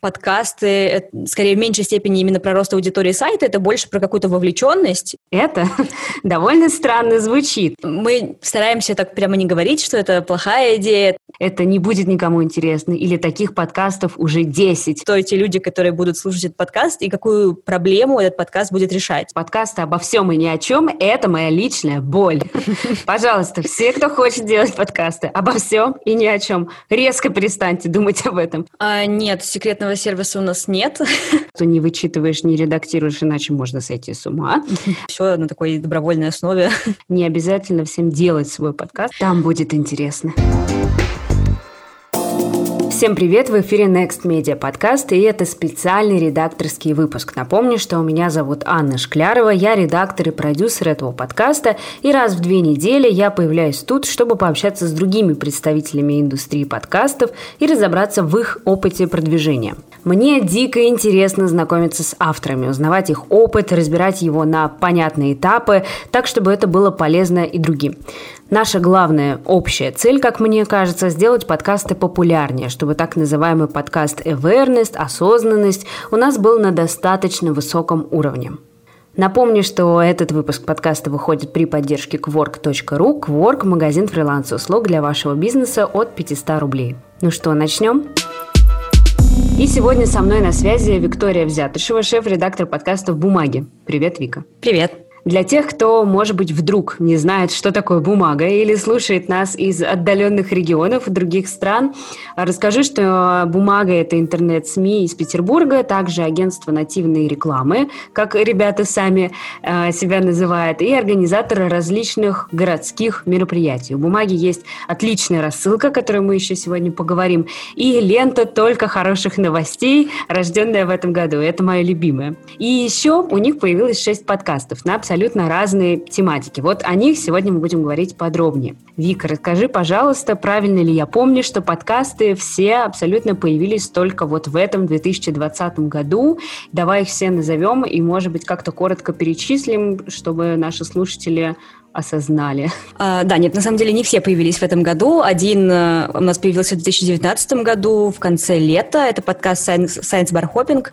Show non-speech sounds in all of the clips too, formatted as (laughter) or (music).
подкасты, скорее в меньшей степени именно про рост аудитории сайта, это больше про какую-то вовлеченность. Это (laughs) довольно странно звучит. Мы стараемся так прямо не говорить, что это плохая идея. Это не будет никому интересно, или таких подкастов уже 10. То эти люди, которые будут слушать этот подкаст, и какую проблему этот подкаст будет решать. Подкасты обо всем и ни о чем – это моя личная боль. (laughs) Пожалуйста, все, кто хочет делать подкасты обо всем и ни о чем, резко перестаньте думать об этом. А, нет, секретного сервиса у нас нет. (laughs) Ты не вычитываешь, не редактируешь, иначе можно сойти с ума. (laughs) Все на такой добровольной основе. Не обязательно всем делать свой подкаст. Там будет интересно. Всем привет! В эфире Next Media подкаст, и это специальный редакторский выпуск. Напомню, что меня зовут Анна Шклярова, я редактор и продюсер этого подкаста, и раз в две недели я появляюсь тут, чтобы пообщаться с другими представителями индустрии подкастов и разобраться в их опыте продвижения. Мне дико интересно знакомиться с авторами, узнавать их опыт, разбирать его на понятные этапы, так, чтобы это было полезно и другим. Наша главная общая цель, как мне кажется, сделать подкасты популярнее, чтобы так называемый подкаст awareness, осознанность у нас был на достаточно высоком уровне. Напомню, что этот выпуск подкаста выходит при поддержке Quark.ru. Quark – магазин фриланс-услуг для вашего бизнеса от 500 рублей. Ну что, начнем? И сегодня со мной на связи Виктория Взятышева, шеф-редактор подкаста «Бумаги». Привет, Вика. Привет. Для тех, кто, может быть, вдруг не знает, что такое бумага, или слушает нас из отдаленных регионов других стран, расскажи, что бумага – это интернет-СМИ из Петербурга, также агентство нативной рекламы, как ребята сами э, себя называют, и организаторы различных городских мероприятий. У бумаги есть отличная рассылка, о которой мы еще сегодня поговорим, и лента только хороших новостей, рожденная в этом году. Это моя любимая. И еще у них появилось шесть подкастов на абсолютно разные тематики. Вот о них сегодня мы будем говорить подробнее. Вика, расскажи, пожалуйста, правильно ли я помню, что подкасты все абсолютно появились только вот в этом 2020 году. Давай их все назовем и, может быть, как-то коротко перечислим, чтобы наши слушатели осознали? А, да, нет, на самом деле не все появились в этом году. Один uh, у нас появился в 2019 году, в конце лета. Это подкаст Science, Science Bar Hopping.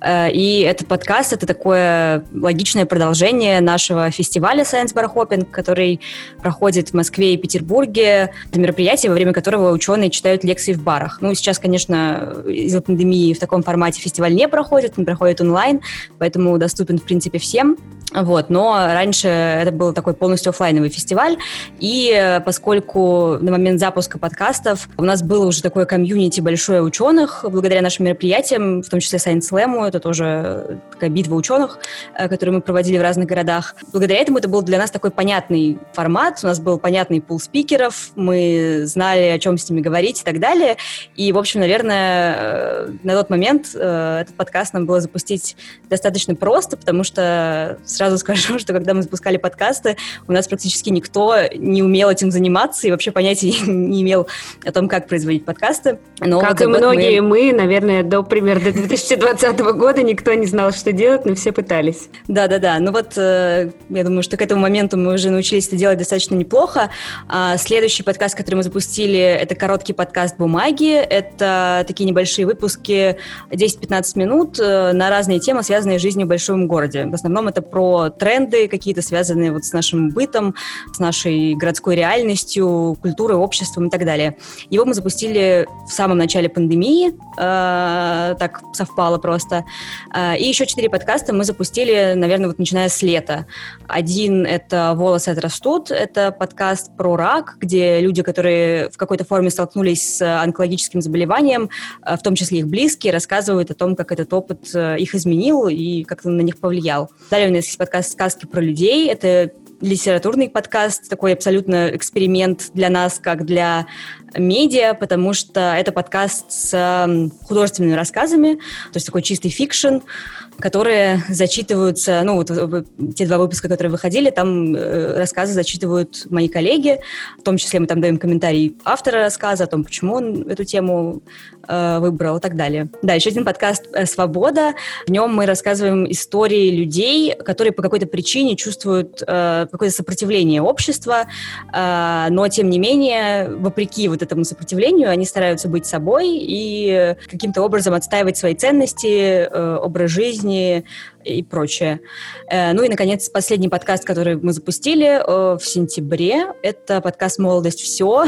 Uh, и этот подкаст — это такое логичное продолжение нашего фестиваля Science Bar Hopping, который проходит в Москве и Петербурге. Это мероприятие, во время которого ученые читают лекции в барах. Ну, сейчас, конечно, из-за пандемии в таком формате фестиваль не проходит, он проходит онлайн, поэтому доступен, в принципе, всем. Вот, но раньше это был такой полностью офлайновый фестиваль, и э, поскольку на момент запуска подкастов у нас было уже такое комьюнити большое ученых, благодаря нашим мероприятиям, в том числе Science Slam, это тоже такая битва ученых, э, которую мы проводили в разных городах. Благодаря этому это был для нас такой понятный формат, у нас был понятный пул спикеров, мы знали, о чем с ними говорить и так далее. И, в общем, наверное, э, на тот момент этот подкаст нам было запустить достаточно просто, потому что сразу скажу, (laughs) что когда мы запускали подкасты, у нас практически никто не умел этим заниматься и вообще понятия (laughs) не имел о том, как производить подкасты. Но как и многие мы... мы, наверное, до примерно 2020 (laughs) года никто не знал, что делать, но все пытались. Да-да-да. Ну вот, э, я думаю, что к этому моменту мы уже научились это делать достаточно неплохо. А следующий подкаст, который мы запустили, это короткий подкаст «Бумаги». Это такие небольшие выпуски, 10-15 минут э, на разные темы, связанные с жизнью в большом городе. В основном это про тренды какие-то, связанные вот с нашим бытом, с нашей городской реальностью, культурой, обществом и так далее. Его мы запустили в самом начале пандемии, э, так совпало просто. Э, и еще четыре подкаста мы запустили, наверное, вот начиная с лета. Один — это «Волосы отрастут», это подкаст про рак, где люди, которые в какой-то форме столкнулись с онкологическим заболеванием, э, в том числе их близкие, рассказывают о том, как этот опыт э, их изменил и как он на них повлиял. Далее у нас есть подкаст «Сказки про людей». Это литературный подкаст, такой абсолютно эксперимент для нас, как для медиа, потому что это подкаст с художественными рассказами, то есть такой чистый фикшн, которые зачитываются, ну, вот те два выпуска, которые выходили, там э, рассказы зачитывают мои коллеги, в том числе мы там даем комментарий автора рассказа о том, почему он эту тему э, выбрал и так далее. Да, еще один подкаст э, «Свобода». В нем мы рассказываем истории людей, которые по какой-то причине чувствуют э, какое-то сопротивление общества, э, но, тем не менее, вопреки вот этому сопротивлению, они стараются быть собой и каким-то образом отстаивать свои ценности, э, образ жизни и прочее. Э, ну и, наконец, последний подкаст, который мы запустили э, в сентябре, это подкаст «Молодость. Все».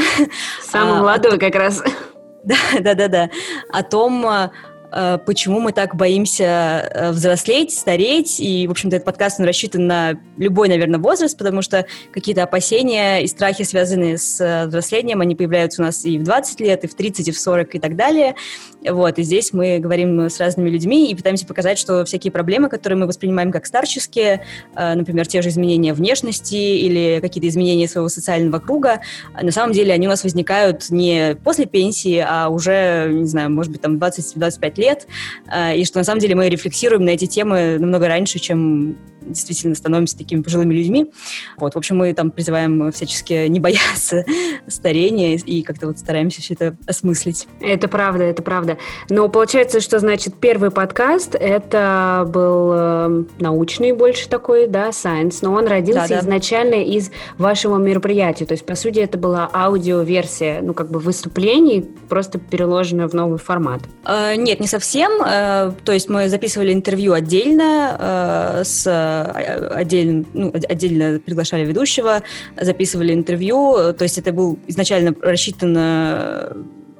Самый а, молодой как раз. (laughs) Да, да, да, да. О том, Э, почему мы так боимся э, взрослеть, стареть. И, в общем-то, этот подкаст он рассчитан на любой, наверное, возраст, потому что какие-то опасения и страхи, связанные с э, взрослением, они появляются у нас и в 20 лет, и в 30, и в 40, и так далее. Вот, и здесь мы говорим с разными людьми и пытаемся показать, что всякие проблемы, которые мы воспринимаем как старческие, например, те же изменения внешности или какие-то изменения своего социального круга, на самом деле они у нас возникают не после пенсии, а уже, не знаю, может быть, там 20-25 лет, э, и что на самом деле мы рефлексируем на эти темы намного раньше, чем действительно становимся такими пожилыми людьми. Вот, в общем, мы там призываем всячески не бояться (laughs) старения и как-то вот стараемся все это осмыслить. Это правда, это правда. Но получается, что, значит, первый подкаст, это был э, научный больше такой, да, science, но он родился да, да. изначально из вашего мероприятия. То есть, по сути, это была аудиоверсия, ну, как бы выступлений, просто переложенная в новый формат. Э, нет, не совсем. Э, то есть мы записывали интервью отдельно э, с отдельно, ну, отдельно приглашали ведущего, записывали интервью. То есть это был изначально рассчитан э,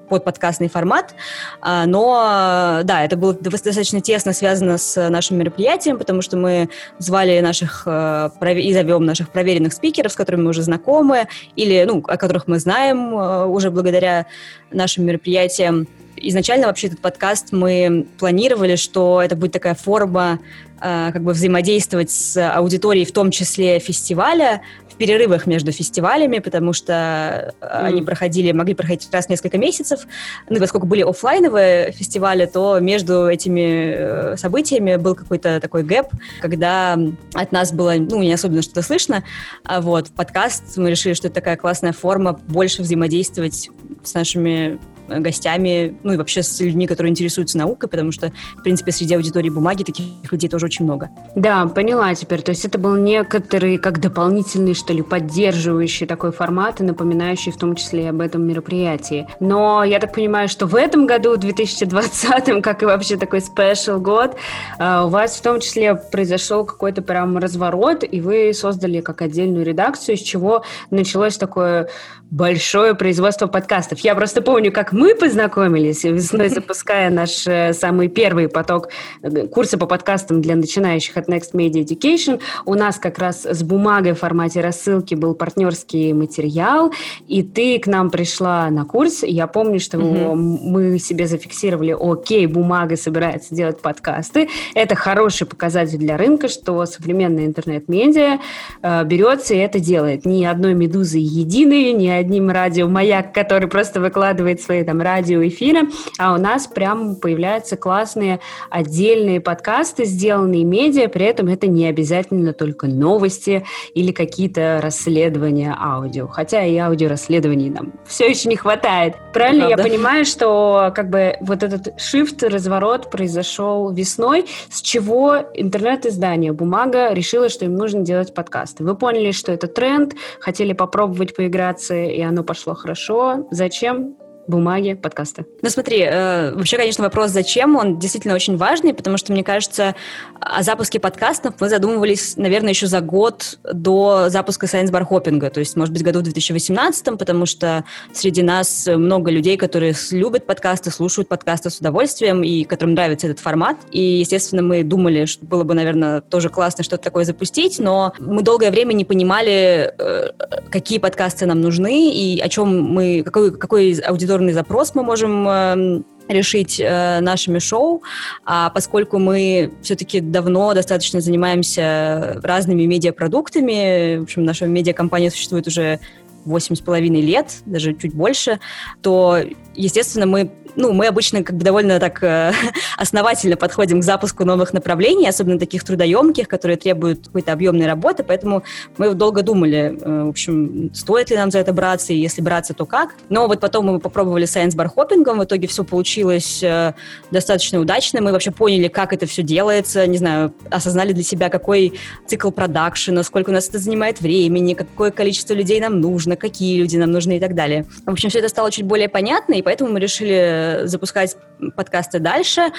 под подкастный формат, а, но да, это было достаточно тесно связано с нашим мероприятием, потому что мы звали наших э, и зовем наших проверенных спикеров, с которыми мы уже знакомы, или ну, о которых мы знаем э, уже благодаря нашим мероприятиям. Изначально вообще этот подкаст мы планировали, что это будет такая форма э, как бы взаимодействовать с аудиторией, в том числе фестиваля, перерывах между фестивалями, потому что mm. они проходили, могли проходить раз в несколько месяцев. Ну, поскольку были офлайновые фестивали, то между этими э, событиями был какой-то такой гэп, когда от нас было, ну, не особенно что-то слышно. А вот подкаст мы решили, что это такая классная форма больше взаимодействовать с нашими гостями, ну и вообще с людьми, которые интересуются наукой, потому что, в принципе, среди аудитории бумаги таких людей тоже очень много. Да, поняла теперь. То есть это был некоторый, как дополнительный, что ли, поддерживающий такой формат и напоминающий в том числе об этом мероприятии. Но я так понимаю, что в этом году, в 2020, как и вообще такой спешл год, э, у вас в том числе произошел какой-то прям разворот, и вы создали как отдельную редакцию, из чего началось такое большое производство подкастов. Я просто помню, как мы познакомились весной, (laughs) запуская наш э, самый первый поток э, курса по подкастам для начинающих от Next Media Education. У нас как раз с бумагой в формате рассылки был партнерский материал, и ты к нам пришла на курс. Я помню, что угу. мы себе зафиксировали, окей, бумага собирается делать подкасты. Это хороший показатель для рынка, что современная интернет-медиа э, берется и это делает. Ни одной медузы единой, ни одним радио «Маяк», который просто выкладывает свои там радиоэфиры, а у нас прям появляются классные отдельные подкасты, сделанные медиа, при этом это не обязательно только новости или какие-то расследования аудио, хотя и аудиорасследований нам все еще не хватает. Правильно Правда. я понимаю, что как бы вот этот shift, разворот произошел весной, с чего интернет-издание «Бумага» решило, что им нужно делать подкасты. Вы поняли, что это тренд, хотели попробовать поиграться, и оно пошло хорошо. Зачем? Бумаги, подкасты? Ну смотри, э, вообще, конечно, вопрос «зачем?» он действительно очень важный, потому что, мне кажется, о запуске подкастов мы задумывались, наверное, еще за год до запуска Science Bar Hopping, то есть, может быть, году в 2018, потому что среди нас много людей, которые любят подкасты, слушают подкасты с удовольствием и которым нравится этот формат. И, естественно, мы думали, что было бы, наверное, тоже классно что-то такое запустить, но мы долгое время не понимали, э, какие подкасты нам нужны и о чем мы, какой, какой аудитории аудиторный запрос мы можем эм, решить э, нашими шоу, а поскольку мы все-таки давно достаточно занимаемся разными медиапродуктами, в общем, наша медиакомпания существует уже восемь с половиной лет, даже чуть больше, то, естественно, мы ну, мы обычно как бы довольно так э, (laughs) основательно подходим к запуску новых направлений, особенно таких трудоемких, которые требуют какой-то объемной работы, поэтому мы долго думали, э, в общем, стоит ли нам за это браться, и если браться, то как. Но вот потом мы попробовали Science Bar Hopping, в итоге все получилось э, достаточно удачно, мы вообще поняли, как это все делается, не знаю, осознали для себя, какой цикл продакшена, сколько у нас это занимает времени, какое количество людей нам нужно, какие люди нам нужны и так далее. В общем, все это стало чуть более понятно, и поэтому мы решили запускать подкасты дальше.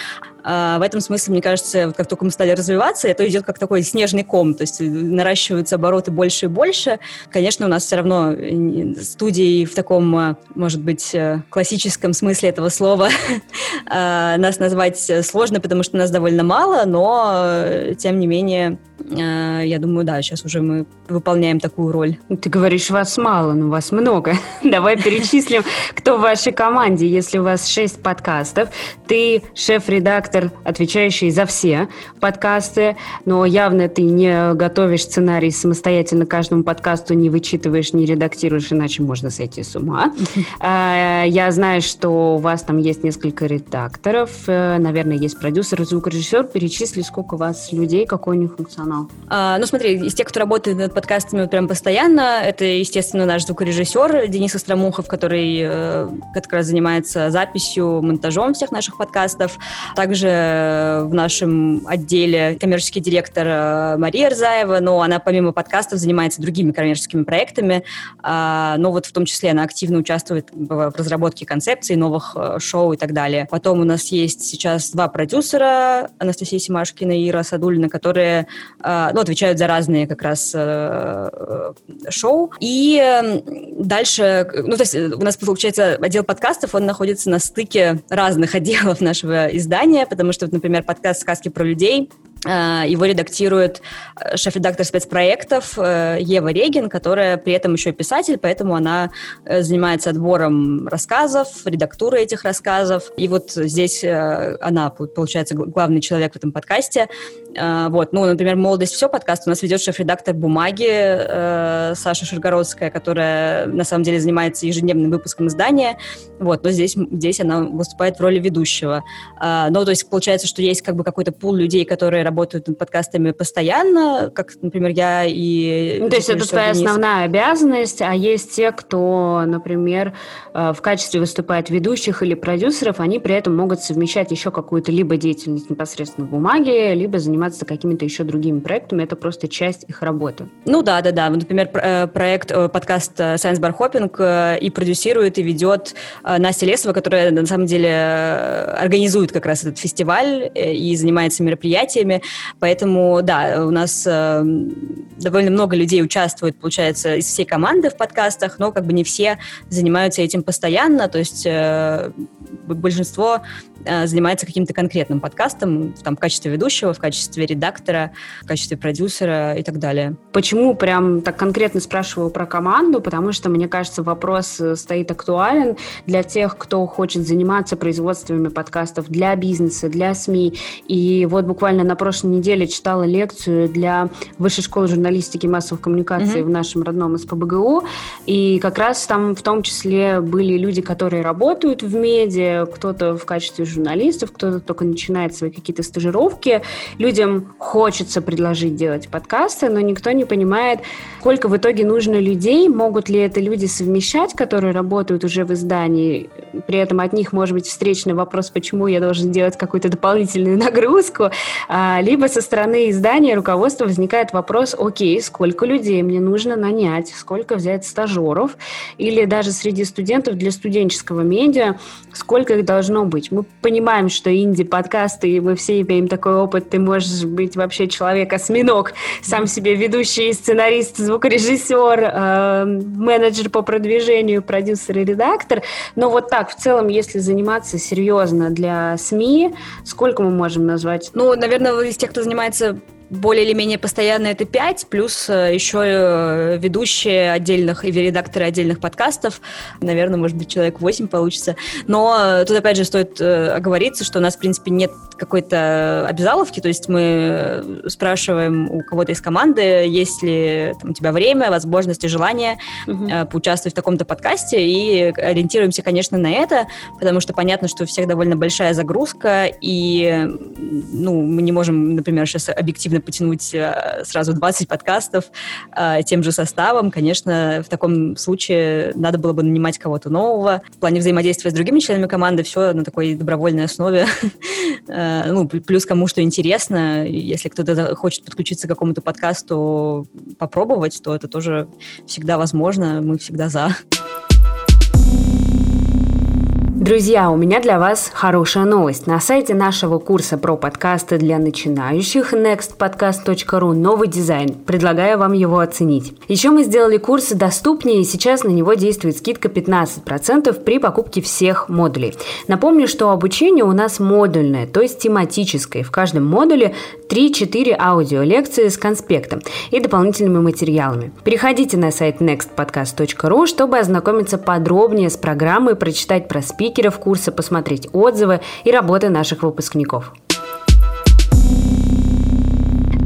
А, в этом смысле, мне кажется, как только мы стали развиваться, это идет как такой снежный ком, то есть наращиваются обороты больше и больше. Конечно, у нас все равно студии в таком, а, может быть, э, классическом смысле этого слова (laughs) нас назвать сложно, потому что нас довольно мало, но, э, тем не менее, э, я думаю, да, сейчас уже мы выполняем такую роль. Ты говоришь, вас мало, но вас много. (laughs) Давай перечислим, кто в вашей команде. Если у вас шесть подкастов, ты шеф-редактор, отвечающий за все подкасты, но явно ты не готовишь сценарий самостоятельно каждому подкасту, не вычитываешь, не редактируешь, иначе можно сойти с ума. (laughs) А, я знаю, что у вас там есть несколько редакторов, э, наверное, есть продюсер, звукорежиссер. Перечисли, сколько у вас людей, какой у них функционал. А, ну, смотри, из тех, кто работает над подкастами прям постоянно, это, естественно, наш звукорежиссер Денис Остромухов, который э, как раз занимается записью, монтажом всех наших подкастов. Также в нашем отделе коммерческий директор э, Мария Рзаева, но она помимо подкастов занимается другими коммерческими проектами, а, но вот в том числе она активно участвует в разработке концепций новых э, шоу и так далее. Потом у нас есть сейчас два продюсера, Анастасия Симашкина и Ира Садулина, которые э, ну, отвечают за разные как раз шоу. И дальше, ну, то есть у нас, получается, отдел подкастов, он находится на стыке разных отделов нашего издания, потому что, например, подкаст «Сказки про людей» его редактирует э, шеф-редактор спецпроектов э, Ева Регин, которая при этом еще и писатель, поэтому она занимается отбором рассказов, редактурой этих рассказов. И вот здесь она, получается, главный человек в этом подкасте. Вот. Ну, например, «Молодость. Все» подкаст у нас ведет шеф-редактор «Бумаги» Саша Ширгородская, которая на самом деле занимается ежедневным выпуском издания. Вот. Но здесь, здесь она выступает в роли ведущего. Ну, то есть получается, что есть как бы какой-то пул людей, которые работают над подкастами постоянно, как, например, я и... Ну, то есть это твоя Денис. основная обязанность, а есть те, кто, например, э, в качестве выступает ведущих или продюсеров, они при этом могут совмещать еще какую-то либо деятельность непосредственно в бумаге, либо заниматься какими-то еще другими проектами. Это просто часть их работы. Ну да, да, да. Например, э, проект, э, подкаст Science Bar Hopping и продюсирует, и ведет Настя Лесова, которая на самом деле организует как раз этот фестиваль и занимается мероприятиями. Поэтому, да, у нас э, довольно много людей участвует, получается, из всей команды в подкастах, но как бы не все занимаются этим постоянно, то есть э, большинство Э, занимается каким-то конкретным подкастом, там, в качестве ведущего, в качестве редактора, в качестве продюсера и так далее. Почему прям так конкретно спрашиваю про команду? Потому что, мне кажется, вопрос э, стоит актуален для тех, кто хочет заниматься производствами подкастов для бизнеса, для СМИ. И вот буквально на прошлой неделе читала лекцию для Высшей школы журналистики и массовых коммуникаций mm-hmm. в нашем родном СПБГУ. И как раз там в том числе были люди, которые работают в медиа, кто-то в качестве журналистов, кто-то только начинает свои какие-то стажировки. Людям хочется предложить делать подкасты, но никто не понимает, сколько в итоге нужно людей, могут ли это люди совмещать, которые работают уже в издании. При этом от них может быть встречный вопрос, почему я должен делать какую-то дополнительную нагрузку. А, либо со стороны издания руководства возникает вопрос, окей, сколько людей мне нужно нанять, сколько взять стажеров, или даже среди студентов для студенческого медиа, сколько их должно быть. Мы понимаем, что инди-подкасты, и мы все имеем такой опыт, ты можешь быть вообще человек-осьминог, сам себе ведущий, сценарист, звукорежиссер, э, менеджер по продвижению, продюсер и редактор. Но вот так, в целом, если заниматься серьезно для СМИ, сколько мы можем назвать? Ну, наверное, из тех, кто занимается более или менее постоянно это 5, плюс э, еще э, ведущие отдельных и редакторы отдельных подкастов. Наверное, может быть, человек 8 получится. Но э, тут, опять же, стоит оговориться, что у нас, в принципе, нет какой-то обязаловки, то есть мы спрашиваем у кого-то из команды, есть ли там, у тебя время, возможности, желание угу. поучаствовать в таком-то подкасте, и ориентируемся, конечно, на это, потому что понятно, что у всех довольно большая загрузка, и ну, мы не можем, например, сейчас объективно сильно потянуть э, сразу 20 подкастов э, тем же составом. Конечно, в таком случае надо было бы нанимать кого-то нового. В плане взаимодействия с другими членами команды все на такой добровольной основе. (laughs) ну, плюс кому что интересно. Если кто-то хочет подключиться к какому-то подкасту, попробовать, то это тоже всегда возможно. Мы всегда за. Друзья, у меня для вас хорошая новость. На сайте нашего курса про подкасты для начинающих nextpodcast.ru новый дизайн. Предлагаю вам его оценить. Еще мы сделали курсы доступнее, и сейчас на него действует скидка 15% при покупке всех модулей. Напомню, что обучение у нас модульное, то есть тематическое. В каждом модуле 3-4 аудиолекции с конспектом и дополнительными материалами. Переходите на сайт nextpodcast.ru, чтобы ознакомиться подробнее с программой, прочитать про спикер спикеров курса, посмотреть отзывы и работы наших выпускников.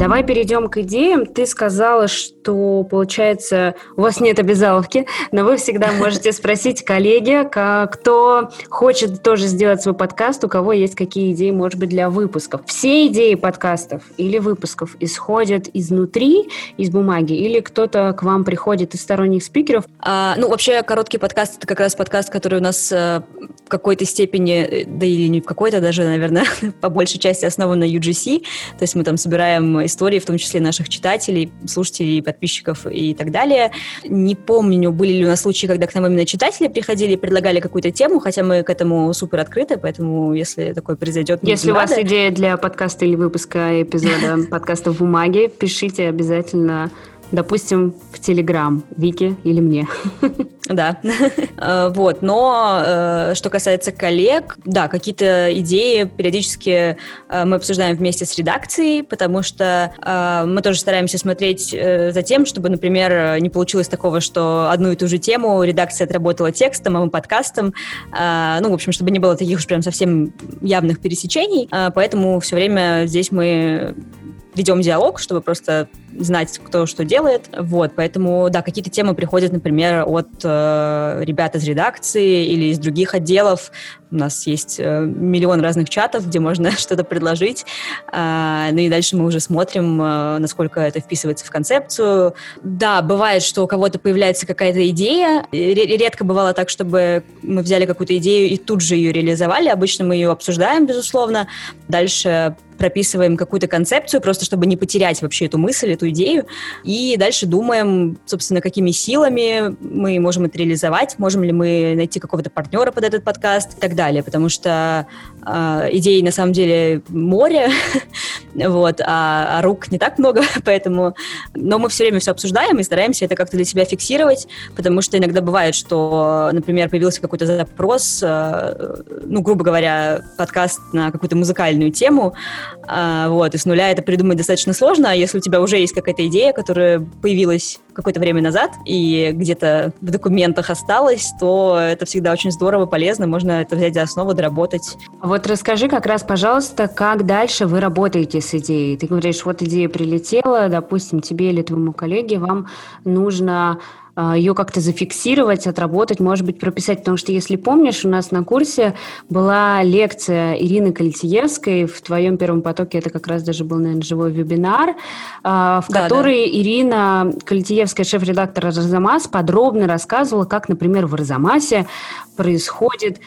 Давай перейдем к идеям. Ты сказала, что, получается, у вас нет обязаловки, но вы всегда можете (laughs) спросить коллеги, кто хочет тоже сделать свой подкаст, у кого есть какие идеи, может быть, для выпусков. Все идеи подкастов или выпусков исходят изнутри, из бумаги, или кто-то к вам приходит из сторонних спикеров? А, ну, вообще, короткий подкаст – это как раз подкаст, который у нас э, в какой-то степени, э, да или не в какой-то даже, наверное, (laughs) по большей части основан на UGC. То есть мы там собираем истории, в том числе наших читателей, слушателей, подписчиков и так далее. Не помню, были ли у нас случаи, когда к нам именно читатели приходили и предлагали какую-то тему, хотя мы к этому супер открыты, поэтому если такое произойдет... Если у вас идея для подкаста или выпуска эпизода подкаста в бумаге, пишите обязательно допустим, в Телеграм, Вике или мне. Да, э, вот, но э, что касается коллег, да, какие-то идеи периодически э, мы обсуждаем вместе с редакцией, потому что мы тоже стараемся смотреть за тем, чтобы, например, не получилось такого, что одну и ту же тему редакция отработала текстом, а мы подкастом, ну, в общем, чтобы не было таких уж прям совсем явных пересечений, поэтому все время здесь мы ведем диалог, чтобы просто знать, кто что делает. Вот, поэтому, да, какие-то темы приходят, например, от э, ребят из редакции или из других отделов. У нас есть э, миллион разных чатов, где можно (laughs) что-то предложить. Э, ну и дальше мы уже смотрим, э, насколько это вписывается в концепцию. Да, бывает, что у кого-то появляется какая-то идея. Редко бывало так, чтобы мы взяли какую-то идею и тут же ее реализовали. Обычно мы ее обсуждаем, безусловно. Дальше прописываем какую-то концепцию, просто чтобы не потерять вообще эту мысль, эту идею. И дальше думаем, собственно, какими силами мы можем это реализовать, можем ли мы найти какого-то партнера под этот подкаст и так далее. Потому что э, идей на самом деле море, (laughs) вот, а, а рук не так много, (laughs) поэтому... Но мы все время все обсуждаем и стараемся это как-то для себя фиксировать, потому что иногда бывает, что, например, появился какой-то запрос, э, ну, грубо говоря, подкаст на какую-то музыкальную тему, а, вот, и с нуля это придумать достаточно сложно, а если у тебя уже есть какая-то идея, которая появилась какое-то время назад и где-то в документах осталась, то это всегда очень здорово, полезно, можно это взять за основу, доработать. Вот расскажи как раз, пожалуйста, как дальше вы работаете с идеей? Ты говоришь, вот идея прилетела, допустим, тебе или твоему коллеге, вам нужно ее как-то зафиксировать, отработать, может быть, прописать. Потому что, если помнишь, у нас на курсе была лекция Ирины Кольтиевской. В твоем первом потоке это как раз даже был, наверное, живой вебинар, а, в да, которой да. Ирина Кольтиевская, шеф-редактор Арзамас, подробно рассказывала, как, например, в Арзамасе происходит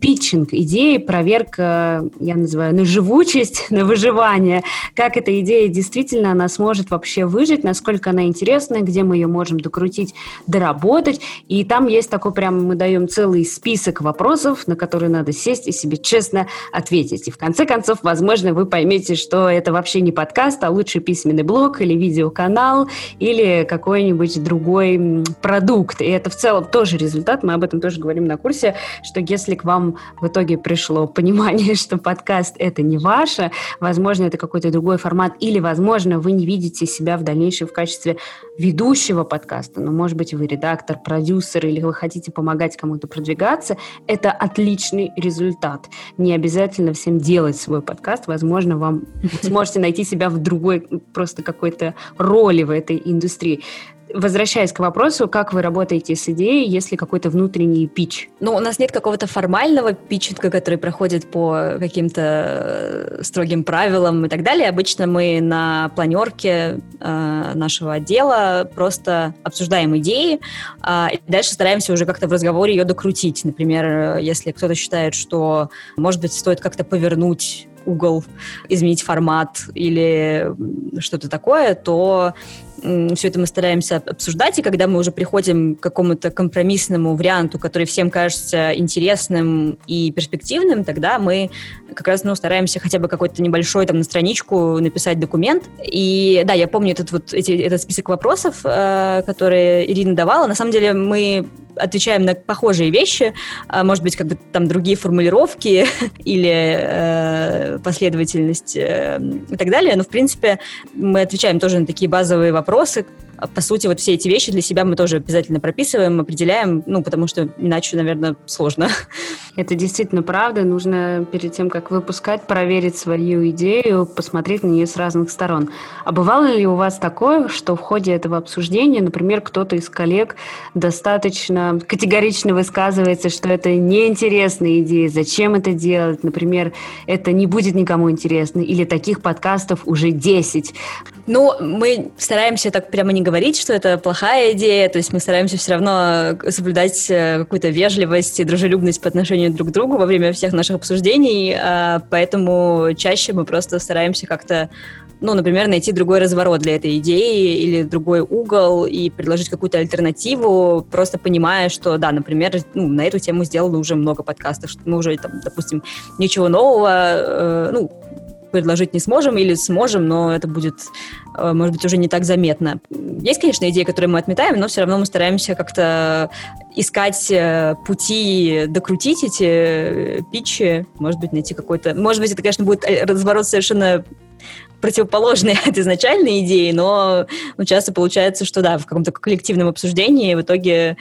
питчинг идеи, проверка, я называю, на живучесть, (laughs) на выживание, как эта идея действительно, она сможет вообще выжить, насколько она интересная, где мы ее можем докрутить, доработать. И там есть такой прям, мы даем целый список вопросов, на которые надо сесть и себе честно ответить. И в конце концов, возможно, вы поймете, что это вообще не подкаст, а лучше письменный блог или видеоканал или какой-нибудь другой продукт. И это в целом тоже результат, мы об этом тоже говорим на курсе, что если к вам в итоге пришло понимание, (laughs) что подкаст — это не ваше, возможно, это какой-то другой формат, или, возможно, вы не видите себя в дальнейшем в качестве ведущего подкаста, но, может быть, вы редактор, продюсер, или вы хотите помогать кому-то продвигаться, это отличный результат. Не обязательно всем делать свой подкаст, возможно, вам (laughs) сможете найти себя в другой просто какой-то роли в этой индустрии. Возвращаясь к вопросу, как вы работаете с идеей, если какой-то внутренний пич? Ну, у нас нет какого-то формального питчинга, который проходит по каким-то э, строгим правилам и так далее. Обычно мы на планерке э, нашего отдела просто обсуждаем идеи, э, и дальше стараемся уже как-то в разговоре ее докрутить. Например, если кто-то считает, что, может быть, стоит как-то повернуть угол, изменить формат или что-то такое, то все это мы стараемся обсуждать, и когда мы уже приходим к какому-то компромиссному варианту, который всем кажется интересным и перспективным, тогда мы как раз ну, стараемся хотя бы какой-то небольшой там на страничку написать документ. И да, я помню этот вот эти, этот список вопросов, э, которые Ирина давала. На самом деле мы отвечаем на похожие вещи, а, может быть, как бы там другие формулировки (laughs) или э, последовательность э, и так далее, но, в принципе, мы отвечаем тоже на такие базовые вопросы, вопросы, по сути, вот все эти вещи для себя мы тоже обязательно прописываем, определяем, ну, потому что иначе, наверное, сложно. (laughs) Это действительно правда. Нужно перед тем, как выпускать, проверить свою идею, посмотреть на нее с разных сторон. А бывало ли у вас такое, что в ходе этого обсуждения, например, кто-то из коллег достаточно категорично высказывается, что это неинтересная идея, зачем это делать, например, это не будет никому интересно, или таких подкастов уже 10. Ну, мы стараемся так прямо не говорить, что это плохая идея, то есть мы стараемся все равно соблюдать э, какую-то вежливость и дружелюбность по отношению друг к другу во время всех наших обсуждений, а, поэтому чаще мы просто стараемся как-то ну, например, найти другой разворот для этой идеи или другой угол и предложить какую-то альтернативу, просто понимая, что, да, например, ну, на эту тему сделано уже много подкастов, что мы уже, там, допустим, ничего нового, э, ну, предложить не сможем или сможем, но это будет, э, может быть, уже не так заметно. Есть, конечно, идеи, которые мы отметаем, но все равно мы стараемся как-то искать э, пути докрутить эти э, питчи, может быть, найти какой-то... Может быть, это, конечно, будет разворот совершенно противоположный от изначальной идеи, но ну, часто получается, что да, в каком-то коллективном обсуждении в итоге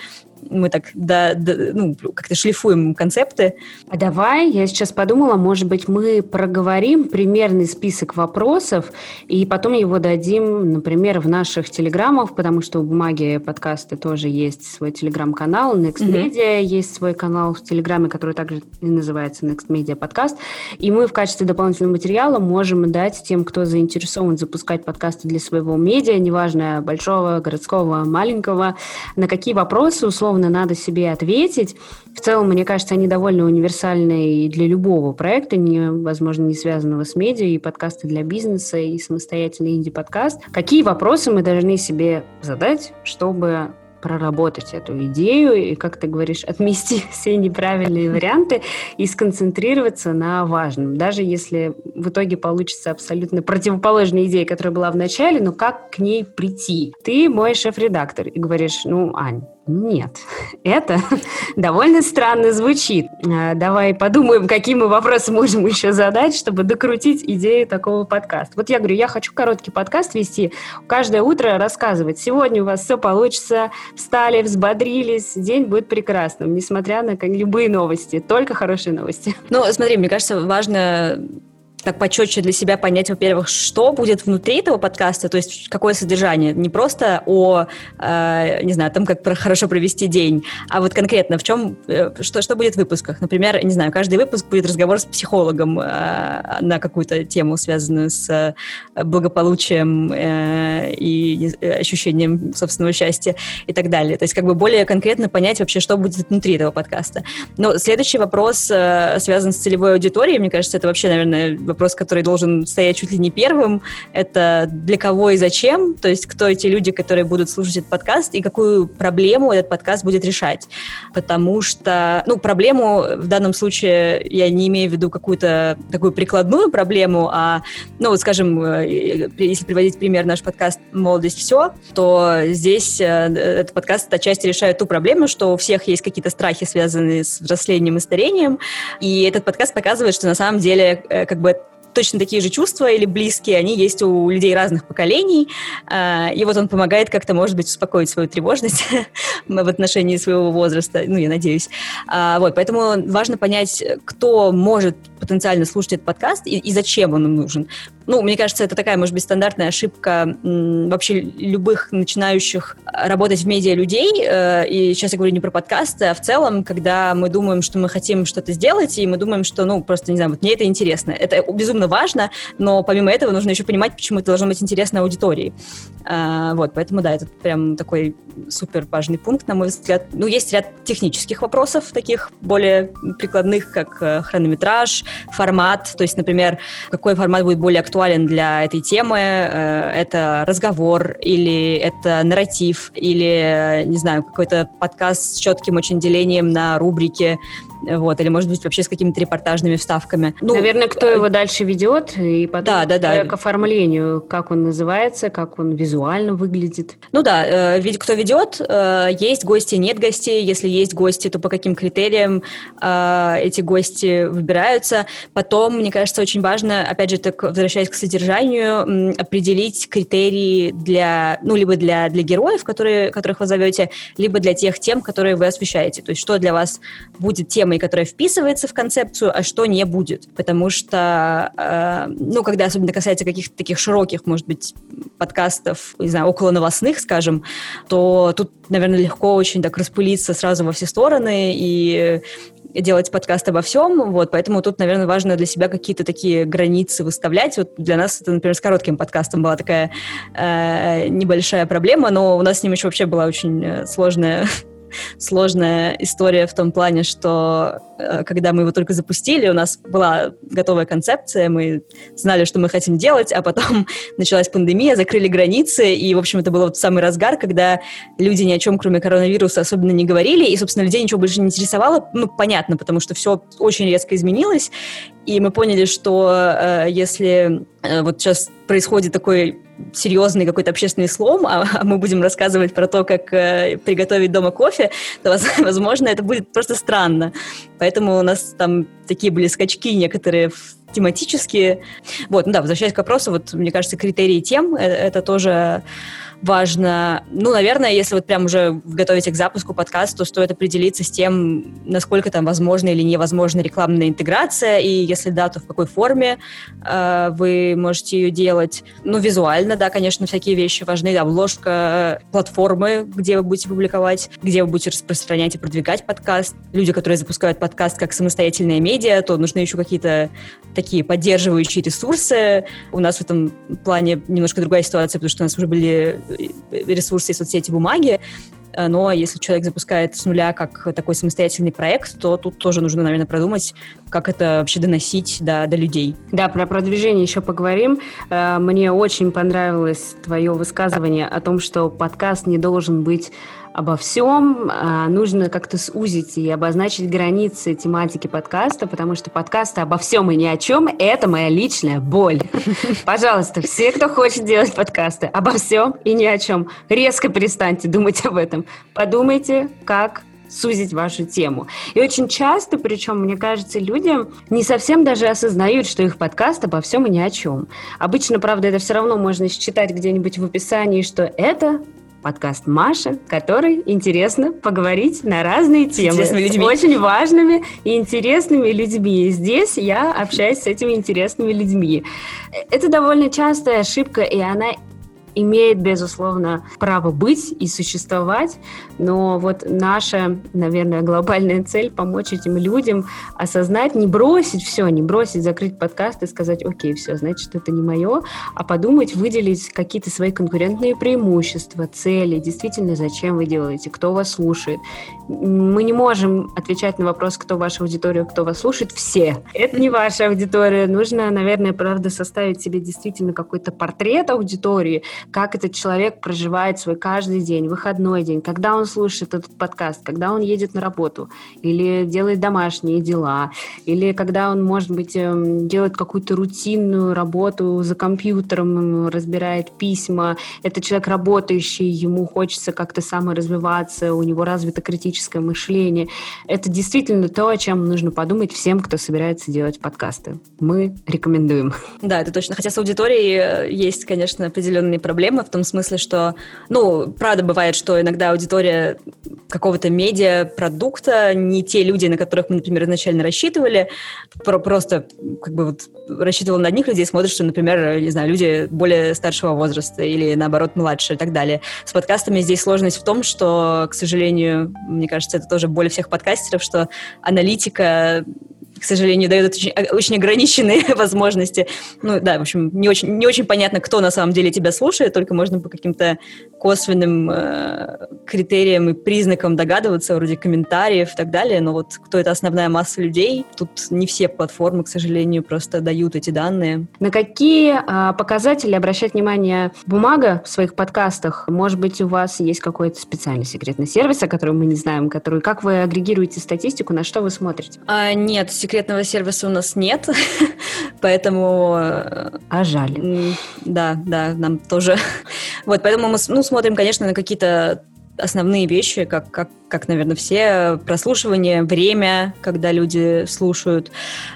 мы так да, да, ну, как-то шлифуем концепты. А давай, я сейчас подумала, может быть, мы проговорим примерный список вопросов, и потом его дадим, например, в наших телеграммах, потому что у бумаги подкасты тоже есть свой телеграм-канал, Next Media mm-hmm. есть свой канал в телеграме, который также и называется Next Media подкаст, и мы в качестве дополнительного материала можем дать тем, кто заинтересован запускать подкасты для своего медиа, неважно, большого, городского, маленького, на какие вопросы, условно, условно надо себе ответить. В целом, мне кажется, они довольно универсальны и для любого проекта, не, возможно, не связанного с медиа, и подкасты для бизнеса, и самостоятельный инди-подкаст. Какие вопросы мы должны себе задать, чтобы проработать эту идею и, как ты говоришь, (laughs) отмести все неправильные варианты и сконцентрироваться на важном. Даже если в итоге получится абсолютно противоположная идея, которая была в начале, но как к ней прийти? Ты мой шеф-редактор и говоришь, ну, Ань, нет, это (laughs) довольно странно звучит. А, давай подумаем, какие мы вопросы можем еще задать, чтобы докрутить идею такого подкаста. Вот я говорю, я хочу короткий подкаст вести, каждое утро рассказывать. Сегодня у вас все получится, встали, взбодрились, день будет прекрасным, несмотря на любые новости, только хорошие новости. Ну, смотри, мне кажется, важно так почетче для себя понять, во-первых, что будет внутри этого подкаста, то есть какое содержание. Не просто о, э, не знаю, том, как хорошо провести день, а вот конкретно в чем, э, что, что будет в выпусках. Например, не знаю, каждый выпуск будет разговор с психологом э, на какую-то тему, связанную с э, благополучием э, и ощущением собственного счастья и так далее. То есть как бы более конкретно понять вообще, что будет внутри этого подкаста. Но следующий вопрос э, связан с целевой аудиторией. Мне кажется, это вообще, наверное, вопрос, который должен стоять чуть ли не первым, это для кого и зачем, то есть кто эти люди, которые будут слушать этот подкаст, и какую проблему этот подкаст будет решать. Потому что, ну, проблему в данном случае я не имею в виду какую-то такую прикладную проблему, а, ну, вот, скажем, э, если приводить пример наш подкаст «Молодость. Все», то здесь э, этот подкаст отчасти решает ту проблему, что у всех есть какие-то страхи, связанные с взрослением и старением, и этот подкаст показывает, что на самом деле э, как бы точно такие же чувства или близкие, они есть у людей разных поколений, а, и вот он помогает как-то, может быть, успокоить свою тревожность (laughs) в отношении своего возраста, ну, я надеюсь. А, вот, поэтому важно понять, кто может потенциально слушать этот подкаст и, и зачем он им нужен. Ну, мне кажется, это такая, может быть, стандартная ошибка вообще любых начинающих работать в медиа людей. Э, и сейчас я говорю не про подкасты, а в целом, когда мы думаем, что мы хотим что-то сделать, и мы думаем, что, ну, просто, не знаю, вот мне это интересно. Это безумно важно, но помимо этого нужно еще понимать, почему это должно быть интересно аудитории. А, вот, поэтому, да, это прям такой супер важный пункт, на мой взгляд. Ну, есть ряд технических вопросов, таких более прикладных, как э, хронометраж, формат. То есть, например, какой формат будет более актуален для этой темы. Э, это разговор или это нарратив или, не знаю, какой-то подкаст с четким очень делением на рубрики вот, или, может быть, вообще с какими-то репортажными вставками. Ну, Наверное, кто его дальше ведет, и потом да, да, да. к оформлению, как он называется, как он визуально выглядит. Ну да, э, кто ведет, э, есть гости, нет гостей, если есть гости, то по каким критериям э, эти гости выбираются. Потом, мне кажется, очень важно, опять же, так возвращаясь к содержанию, определить критерии для, ну, либо для, для героев, которые, которых вы зовете, либо для тех тем, которые вы освещаете. То есть, что для вас будет темой темой, которая вписывается в концепцию, а что не будет. Потому что, э, ну, когда особенно касается каких-то таких широких, может быть, подкастов, не знаю, около новостных, скажем, то тут, наверное, легко очень так распылиться сразу во все стороны и делать подкаст обо всем, вот, поэтому тут, наверное, важно для себя какие-то такие границы выставлять. Вот для нас это, например, с коротким подкастом была такая э, небольшая проблема, но у нас с ним еще вообще была очень э, сложная (laughs) сложная история в том плане, что э, когда мы его только запустили, у нас была готовая концепция, мы знали, что мы хотим делать, а потом (laughs) началась пандемия, закрыли границы, и, в общем, это был вот самый разгар, когда люди ни о чем, кроме коронавируса, особенно не говорили, и, собственно, людей ничего больше не интересовало, ну, понятно, потому что все очень резко изменилось, и мы поняли, что э, если э, вот сейчас происходит такой серьезный какой-то общественный слом, а, а мы будем рассказывать про то, как э, приготовить дома кофе, то, (laughs) возможно, это будет просто странно. Поэтому у нас там такие были скачки некоторые тематические. Вот, ну да, возвращаясь к вопросу, вот, мне кажется, критерии тем, это, это тоже важно, ну, наверное, если вот прям уже готовите к запуску подкаста, то стоит определиться с тем, насколько там возможна или невозможна рекламная интеграция, и если да, то в какой форме э, вы можете ее делать. Ну, визуально, да, конечно, всякие вещи важны, обложка платформы, где вы будете публиковать, где вы будете распространять и продвигать подкаст. Люди, которые запускают подкаст как самостоятельная медиа, то нужны еще какие-то такие поддерживающие ресурсы. У нас в этом плане немножко другая ситуация, потому что у нас уже были ресурсы и соцсети бумаги, э, но если человек запускает с нуля как такой самостоятельный проект, то тут тоже нужно, наверное, продумать, как это вообще доносить до, до людей. Да, про продвижение еще поговорим. Э, мне очень понравилось твое высказывание о том, что подкаст не должен быть обо всем. А, нужно как-то сузить и обозначить границы тематики подкаста, потому что подкасты обо всем и ни о чем – это моя личная боль. (laughs) Пожалуйста, все, кто хочет делать подкасты обо всем и ни о чем, резко перестаньте думать об этом. Подумайте, как сузить вашу тему. И очень часто, причем, мне кажется, люди не совсем даже осознают, что их подкаст обо всем и ни о чем. Обычно, правда, это все равно можно считать где-нибудь в описании, что это подкаст Маша, который интересно поговорить на разные темы с, с очень важными и интересными людьми. И здесь я общаюсь с этими интересными людьми. Это довольно частая ошибка, и она имеет, безусловно, право быть и существовать, но вот наша, наверное, глобальная цель — помочь этим людям осознать, не бросить все, не бросить, закрыть подкаст и сказать, окей, все, значит, это не мое, а подумать, выделить какие-то свои конкурентные преимущества, цели, действительно, зачем вы делаете, кто вас слушает. Мы не можем отвечать на вопрос, кто ваша аудитория, кто вас слушает, все. Это не ваша аудитория. Нужно, наверное, правда, составить себе действительно какой-то портрет аудитории, как этот человек проживает свой каждый день, выходной день, когда он слушает этот подкаст, когда он едет на работу или делает домашние дела, или когда он, может быть, эм, делает какую-то рутинную работу за компьютером, разбирает письма. Это человек работающий, ему хочется как-то саморазвиваться, у него развито критическое мышление. Это действительно то, о чем нужно подумать всем, кто собирается делать подкасты. Мы рекомендуем. Да, это точно. Хотя с аудиторией э, есть, конечно, определенные проблемы проблема в том смысле, что, ну, правда бывает, что иногда аудитория какого-то медиа-продукта не те люди, на которых мы, например, изначально рассчитывали, про просто как бы вот рассчитывал на одних людей, смотришь, что, например, не знаю, люди более старшего возраста или, наоборот, младше и так далее. С подкастами здесь сложность в том, что, к сожалению, мне кажется, это тоже боль всех подкастеров, что аналитика к сожалению, дает очень, очень ограниченные (laughs) возможности. Ну да, в общем, не очень, не очень понятно, кто на самом деле тебя слушает, только можно по каким-то косвенным э, критериям и признакам догадываться, вроде комментариев и так далее, но вот кто это основная масса людей, тут не все платформы, к сожалению, просто дают эти данные. На какие э, показатели обращать внимание бумага в своих подкастах? Может быть, у вас есть какой-то специальный секретный сервис, о котором мы не знаем, который, как вы агрегируете статистику, на что вы смотрите? А, нет, секретного сервиса у нас нет, (laughs) поэтому... А жаль. Да, да, нам тоже. (laughs) Вот, поэтому мы ну, смотрим, конечно, на какие-то основные вещи, как, как, как, наверное, все, прослушивание, время, когда люди слушают.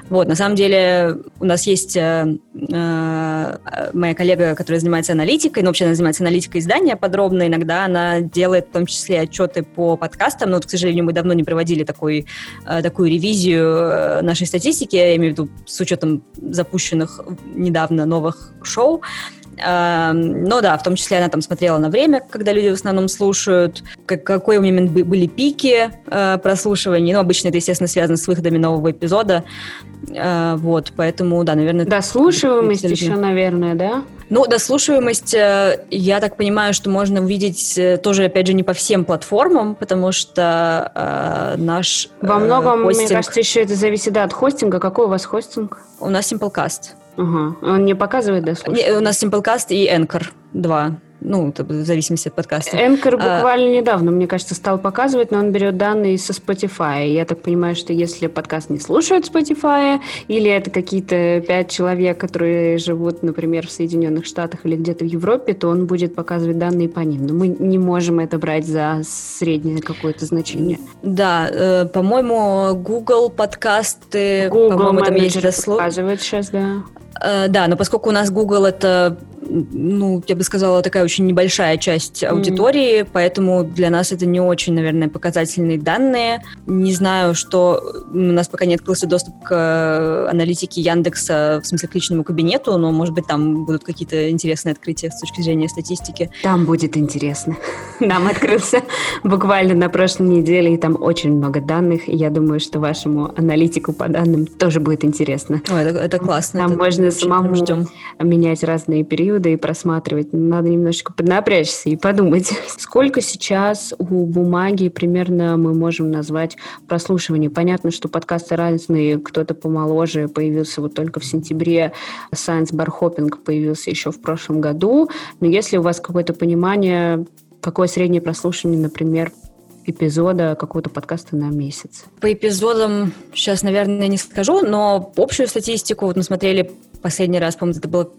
Вот, на самом деле у нас есть э, э, моя коллега, которая занимается аналитикой, ну, вообще она занимается аналитикой издания подробно, иногда она делает в том числе отчеты по подкастам, но, вот, к сожалению, мы давно не проводили такой, э, такую ревизию э, нашей статистики, я имею в виду с учетом запущенных недавно новых шоу, но да, в том числе она там смотрела на время, когда люди в основном слушают, как, какой момент были пики э, прослушивания. Ну, обычно это, естественно, связано с выходами нового эпизода. Э, вот, поэтому, да, наверное... Дослушиваемость еще, наверное, да? Ну, дослушиваемость, э, я так понимаю, что можно увидеть э, тоже, опять же, не по всем платформам, потому что э, наш Во многом, хостинг... мне кажется, еще это зависит да, от хостинга. Какой у вас хостинг? У нас Simplecast. Угу. Он не показывает дослушивание? У нас Simplecast и Anchor 2 ну, в зависимости от подкаста. Энкор а, буквально а, недавно, мне кажется, стал показывать, но он берет данные со Spotify. Я так понимаю, что если подкаст не слушают Spotify, или это какие-то пять человек, которые живут, например, в Соединенных Штатах или где-то в Европе, то он будет показывать данные по ним. Но мы не можем это брать за среднее какое-то значение. Да, э, по-моему, Google подкасты, Google по-моему, там есть показывает сейчас, да. Э, да, но поскольку у нас Google это ну, я бы сказала, такая очень небольшая часть аудитории, mm. поэтому для нас это не очень, наверное, показательные данные. Не знаю, что у нас пока не открылся доступ к э, аналитике Яндекса, в смысле к личному кабинету, но, может быть, там будут какие-то интересные открытия с точки зрения статистики. Там будет интересно. (laughs) Нам открылся буквально на прошлой неделе, и там очень много данных. И я думаю, что вашему аналитику по данным тоже будет интересно. О, это, это классно. Там это можно самому ждем. менять разные периоды и просматривать. Надо немножечко поднапрячься и подумать, (laughs) сколько сейчас у бумаги примерно мы можем назвать прослушивание. Понятно, что подкасты разные, кто-то помоложе появился вот только в сентябре, Science Bar Hopping появился еще в прошлом году, но если у вас какое-то понимание, какое среднее прослушивание, например, эпизода какого-то подкаста на месяц? По эпизодам сейчас, наверное, не скажу, но общую статистику вот мы смотрели последний раз, по-моему, это было